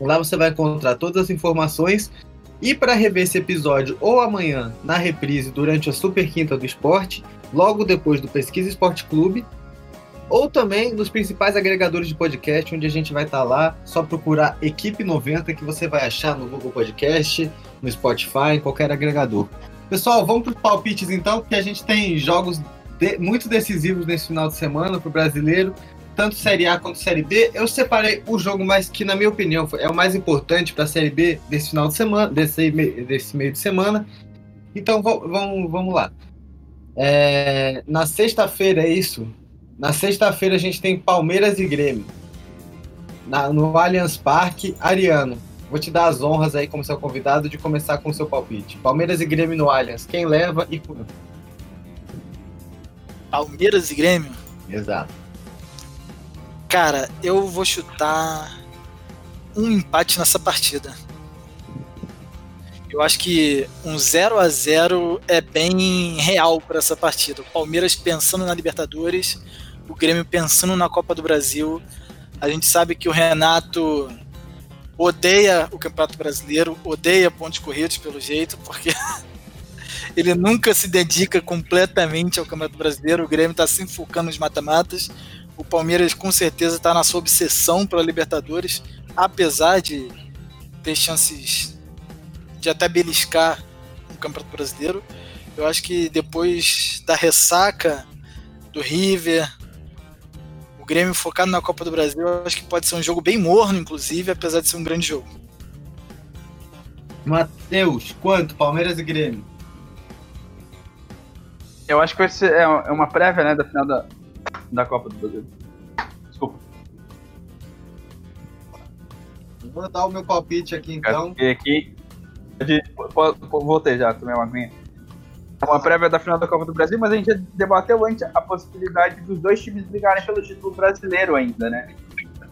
Lá você vai encontrar todas as informações. E para rever esse episódio ou amanhã na reprise durante a Super Quinta do Esporte, logo depois do Pesquisa Esporte Clube, ou também nos principais agregadores de podcast, onde a gente vai estar tá lá, só procurar Equipe 90 que você vai achar no Google Podcast, no Spotify, em qualquer agregador. Pessoal, vamos para os palpites então, porque a gente tem jogos de, muito decisivos nesse final de semana para o brasileiro, tanto Série A quanto Série B. Eu separei o jogo mais que, na minha opinião, é o mais importante para a Série B desse final de semana, desse, desse meio de semana. Então vamos, vamos lá. É, na sexta-feira é isso. Na sexta-feira a gente tem Palmeiras e Grêmio. Na, no Allianz Parque, Ariano. Vou te dar as honras aí como seu convidado de começar com o seu palpite. Palmeiras e Grêmio no Allianz. Quem leva e quando? Palmeiras e Grêmio? Exato. Cara, eu vou chutar um empate nessa partida. Eu acho que um 0 a 0 é bem real para essa partida. O Palmeiras pensando na Libertadores, o Grêmio pensando na Copa do Brasil. A gente sabe que o Renato odeia o Campeonato Brasileiro, odeia pontos corridos pelo jeito, porque [laughs] ele nunca se dedica completamente ao Campeonato Brasileiro. O Grêmio está se enfocando nos mata-matas. O Palmeiras com certeza está na sua obsessão pela Libertadores, apesar de ter chances de até beliscar o Campeonato Brasileiro. Eu acho que depois da ressaca do River, o Grêmio focado na Copa do Brasil, eu acho que pode ser um jogo bem morno, inclusive, apesar de ser um grande jogo. Matheus, quanto? Palmeiras e Grêmio? Eu acho que vai ser é, é uma prévia né, da final da, da Copa do Brasil. Desculpa. Vou dar o meu palpite aqui então. Aqui, de, voltei já, tomei uma aguinha. É uma prévia da final da Copa do Brasil, mas a gente debateu antes a possibilidade dos dois times brigarem pelo título brasileiro ainda, né?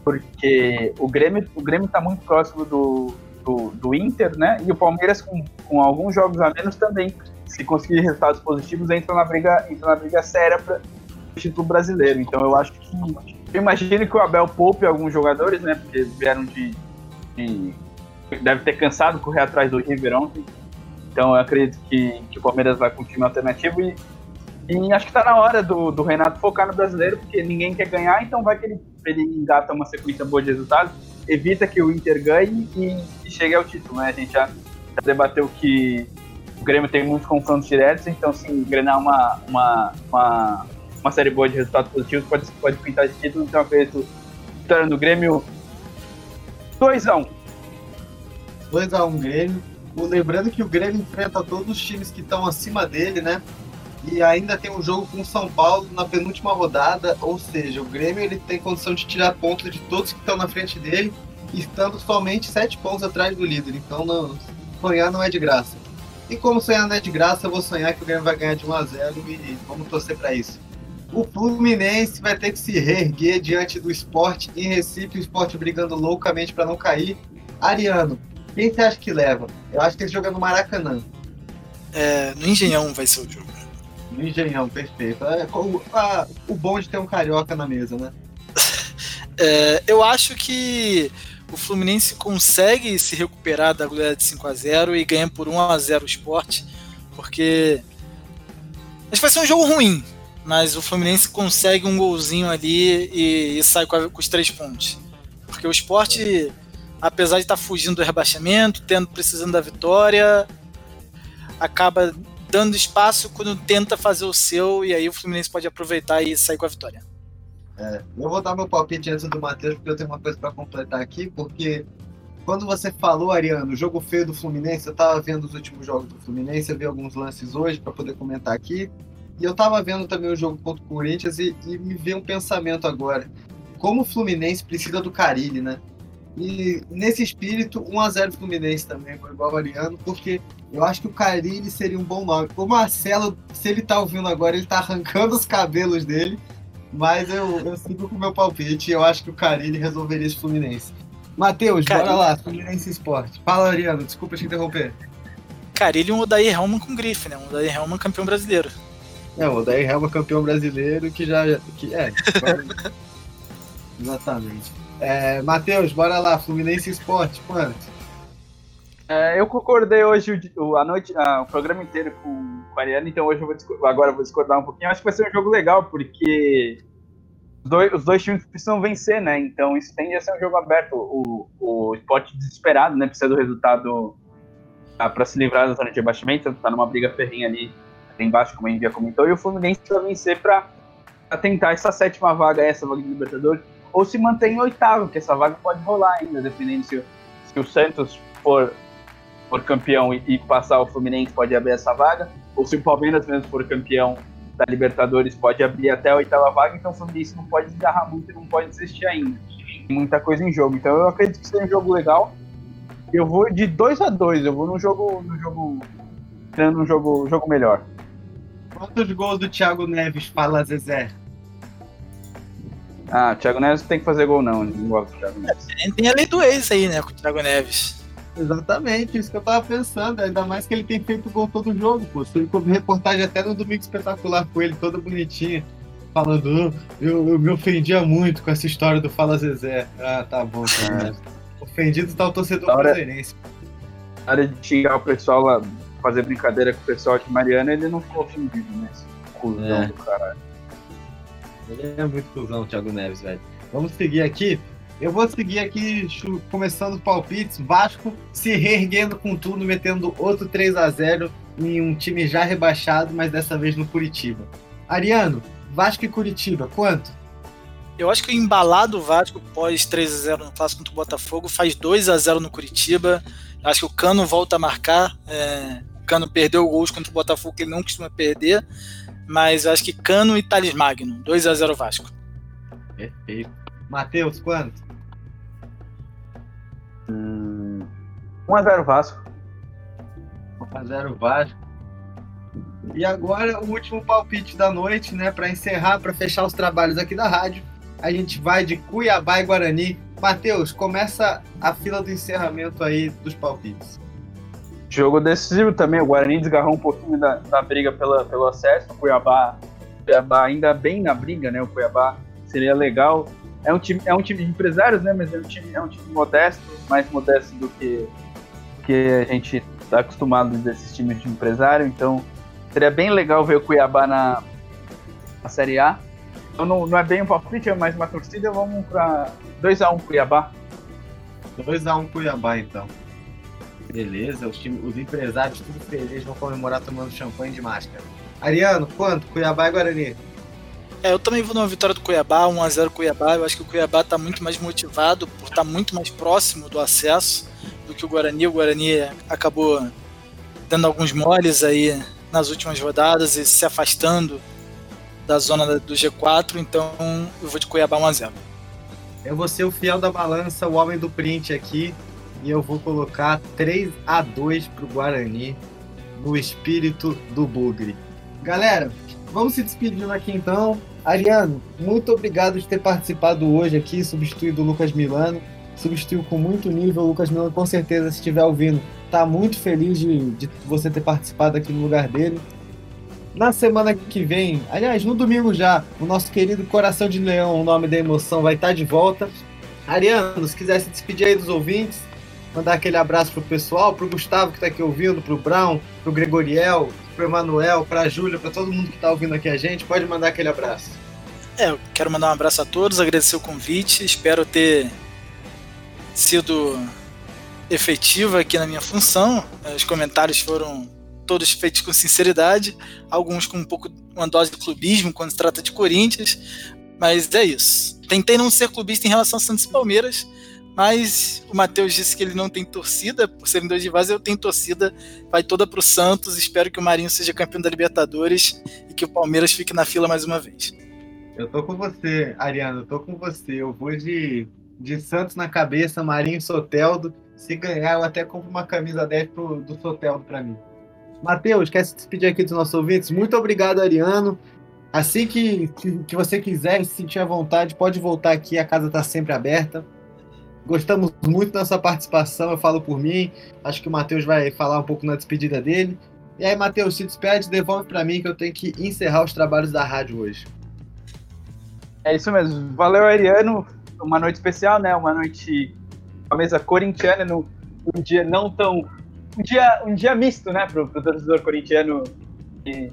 Porque o Grêmio, o Grêmio tá muito próximo do, do, do Inter, né? E o Palmeiras, com, com alguns jogos a menos, também, se conseguir resultados positivos, entra na briga, entra na briga séria título brasileiro. Então eu acho que. Eu imagino que o Abel poupe alguns jogadores, né? Porque vieram de, de deve ter cansado correr atrás do River ontem. Então eu acredito que, que o Palmeiras vai com um time alternativo e, e acho que está na hora do, do, Renato focar no brasileiro, porque ninguém quer ganhar, então vai que ele, ele engata uma sequência boa de resultados, evita que o Inter ganhe e, e chegue ao título. Né? A gente já, já debateu que o Grêmio tem muitos confrontos diretos, então se engrenar uma, uma, uma, uma série boa de resultados positivos pode, pode pintar de título, então acredito vitória do Grêmio 2x1. 2x1 Grêmio. Lembrando que o Grêmio enfrenta todos os times que estão acima dele, né? E ainda tem um jogo com o São Paulo na penúltima rodada, ou seja, o Grêmio ele tem condição de tirar pontos de todos que estão na frente dele, estando somente sete pontos atrás do líder. Então, não, sonhar não é de graça. E como sonhar não é de graça, eu vou sonhar que o Grêmio vai ganhar de 1 a 0 e vamos torcer para isso. O Fluminense vai ter que se reerguer diante do esporte em Recife, o esporte brigando loucamente para não cair. Ariano, quem você acha que leva? Eu acho que esse jogo é no Maracanã. É, no Engenhão vai ser o jogo. No Engenhão, perfeito. É, o, a, o bom de ter um carioca na mesa, né? [laughs] é, eu acho que o Fluminense consegue se recuperar da goleada de 5 a 0 e ganha por 1 a 0 o esporte, porque acho que vai ser um jogo ruim, mas o Fluminense consegue um golzinho ali e, e sai com, a, com, os três pontos. Porque o esporte apesar de estar tá fugindo do rebaixamento, tendo precisando da vitória, acaba dando espaço quando tenta fazer o seu e aí o Fluminense pode aproveitar e sair com a vitória. É, eu vou dar meu palpite antes do Matheus, porque eu tenho uma coisa para completar aqui, porque quando você falou, Ariano, o jogo feio do Fluminense, eu estava vendo os últimos jogos do Fluminense, eu vi alguns lances hoje para poder comentar aqui, e eu estava vendo também o jogo contra o Corinthians e, e me veio um pensamento agora. Como o Fluminense precisa do Carilli, né? E nesse espírito, 1x0 Fluminense também, igual variando, porque eu acho que o Carilli seria um bom nome. O Marcelo, se ele tá ouvindo agora, ele tá arrancando os cabelos dele, mas eu, eu sigo com o meu palpite e eu acho que o Carilli resolveria esse Fluminense. Matheus, bora lá, Fluminense Esporte. Fala, Ariano, desculpa te interromper. Carilli é um Odair Helman com grife, né? Um Odair Helman campeão brasileiro. É, o Odair Helma campeão brasileiro que já. Que, é. [laughs] Exatamente. É, Matheus, bora lá, Fluminense Esporte, quanto? É, eu concordei hoje o, a noite, a, o programa inteiro com, com a Ariana, então hoje eu vou agora eu vou discordar um pouquinho. Acho que vai ser um jogo legal, porque os dois, os dois times precisam vencer, né? Então isso tende a ser um jogo aberto. O, o esporte desesperado, né? Precisa do resultado ah, para se livrar da zona de abaixamento, tá numa briga ferrinha ali, ali embaixo, como a gente já comentou, e o Fluminense precisa vencer para tentar essa sétima vaga, essa vaga de Libertadores, ou se manter em oitavo, que essa vaga pode rolar ainda, dependendo se, se o Santos for, for campeão e, e, passar o Fluminense, pode abrir essa vaga, ou se o Palmeiras mesmo for campeão da Libertadores, pode abrir até a oitava vaga, então o Fluminense não pode desgarrar muito e não pode desistir ainda. Tem muita coisa em jogo, então eu acredito que seja um jogo legal, eu vou de 2 a 2 eu vou no jogo. no jogo. tendo um jogo, jogo melhor. Quantos gols do Thiago Neves fala Zezé? Ah, o Thiago Neves tem que fazer gol não, não gosto do Thiago Neves. É, tem a lei do ex aí, né, com o Thiago Neves. Exatamente, isso que eu tava pensando, ainda mais que ele tem feito gol todo jogo, pô. Fui reportagem até no Domingo Espetacular com ele, toda bonitinha, falando, oh, eu, eu me ofendia muito com essa história do Fala Zezé. Ah, tá bom, cara. [laughs] Ofendido tá o torcedor cruzeirense. Na hora de xingar o pessoal lá, fazer brincadeira com o pessoal de Mariana, ele não ficou ofendido, né? Esse cuzão é. do caralho. Ele é muito cuzão, o Thiago Neves, velho. Vamos seguir aqui. Eu vou seguir aqui, começando os palpites. Vasco se reerguendo com tudo, metendo outro 3 a 0 em um time já rebaixado, mas dessa vez no Curitiba. Ariano, Vasco e Curitiba, quanto? Eu acho que o embalado Vasco pós 3 a 0 no clássico contra o Botafogo faz 2 a 0 no Curitiba. Eu acho que o Cano volta a marcar. É, Cano perdeu gols contra o Botafogo que ele não costuma perder, mas acho que Cano e Thales Magno, 2 a 0 Vasco. Perfeito. Matheus, quanto? Hum, 1 a 0 Vasco. 1 a 0 Vasco. E agora o último palpite da noite, né, para encerrar, para fechar os trabalhos aqui da rádio a gente vai de Cuiabá e Guarani. Matheus, começa a fila do encerramento aí dos palpites. Jogo decisivo também, o Guarani desgarrou um pouquinho da, da briga pela, pelo acesso, o Cuiabá, Cuiabá ainda bem na briga, né? O Cuiabá seria legal. É um time, é um time de empresários, né? Mas é um time, é um time modesto, mais modesto do que, que a gente está acostumado desses times de empresário. Então seria bem legal ver o Cuiabá na, na Série A. Então não, não é bem um palpite, é mais uma torcida. Vamos para 2x1 um Cuiabá. 2x1 um Cuiabá, então. Beleza, os, time, os empresários tudo felizes vão comemorar tomando champanhe de máscara. Ariano, quanto? Cuiabá e Guarani? É, eu também vou numa vitória do Cuiabá, 1x0 Cuiabá. Eu acho que o Cuiabá está muito mais motivado por estar tá muito mais próximo do acesso do que o Guarani. O Guarani acabou dando alguns moles aí nas últimas rodadas e se afastando da zona do G4, então eu vou de Cuiabá 1x0. Eu vou ser o fiel da balança, o homem do print aqui, e eu vou colocar 3 a 2 pro Guarani, no espírito do Bugre. Galera, vamos se despedindo aqui então. Ariano, muito obrigado de ter participado hoje aqui, substituindo o Lucas Milano. Substituiu com muito nível. O Lucas Milano, com certeza, se estiver ouvindo, tá muito feliz de, de você ter participado aqui no lugar dele. Na semana que vem, aliás, no domingo já, o nosso querido Coração de Leão, o nome da emoção, vai estar de volta. Ariano, se quiser se despedir aí dos ouvintes, mandar aquele abraço pro pessoal, pro Gustavo que tá aqui ouvindo, pro Brown, pro Gregoriel, pro Emanuel, pra Júlia, pra todo mundo que tá ouvindo aqui a gente, pode mandar aquele abraço. É, eu quero mandar um abraço a todos, agradecer o convite, espero ter sido efetivo aqui na minha função. Os comentários foram todos feitos com sinceridade, alguns com um pouco uma dose de clubismo quando se trata de Corinthians, mas é isso. Tentei não ser clubista em relação a Santos e Palmeiras, mas o Matheus disse que ele não tem torcida, por serem dois rivais, eu tenho torcida, vai toda para o Santos, espero que o Marinho seja campeão da Libertadores e que o Palmeiras fique na fila mais uma vez. Eu tô com você, Ariano, eu tô com você, eu vou de, de Santos na cabeça, Marinho e Soteldo, se ganhar eu até compro uma camisa 10 pro, do Soteldo para mim. Matheus, quer se despedir aqui dos nossos ouvintes? Muito obrigado, Ariano. Assim que, que, que você quiser, se sentir à vontade, pode voltar aqui, a casa está sempre aberta. Gostamos muito da sua participação, eu falo por mim. Acho que o Matheus vai falar um pouco na despedida dele. E aí, Matheus, se despede, devolve para mim que eu tenho que encerrar os trabalhos da rádio hoje. É isso mesmo. Valeu, Ariano. Uma noite especial, né? Uma noite, uma mesa corintiana, no, um dia não tão. Um dia, um dia misto, né, pro, pro torcedor corintiano. Que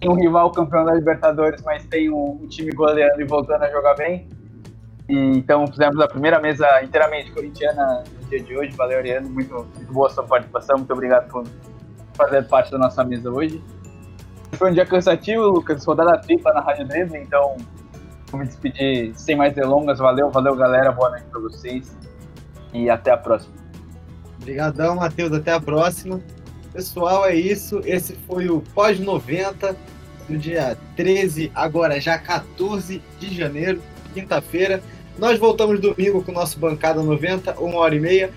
tem um rival campeão da Libertadores, mas tem um, um time goleando e voltando a jogar bem. E, então fizemos a primeira mesa inteiramente corintiana no dia de hoje. Valeu, Ariano. Muito, muito boa sua participação. Muito obrigado por fazer parte da nossa mesa hoje. Foi um dia cansativo, Lucas. Rodada tripla na Rádio Drible, então vou me despedir sem mais delongas. Valeu, valeu, galera. Boa noite para vocês. E até a próxima. Obrigadão, Matheus. Até a próxima. Pessoal, é isso. Esse foi o pós-90 no dia 13, agora já 14 de janeiro, quinta-feira. Nós voltamos domingo com o nosso Bancada 90, uma hora e meia.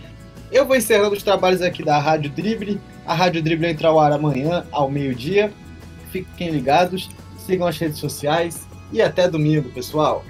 Eu vou encerrando os trabalhos aqui da Rádio Drible. A Rádio Drible entra ao ar amanhã, ao meio-dia. Fiquem ligados, sigam as redes sociais e até domingo, pessoal.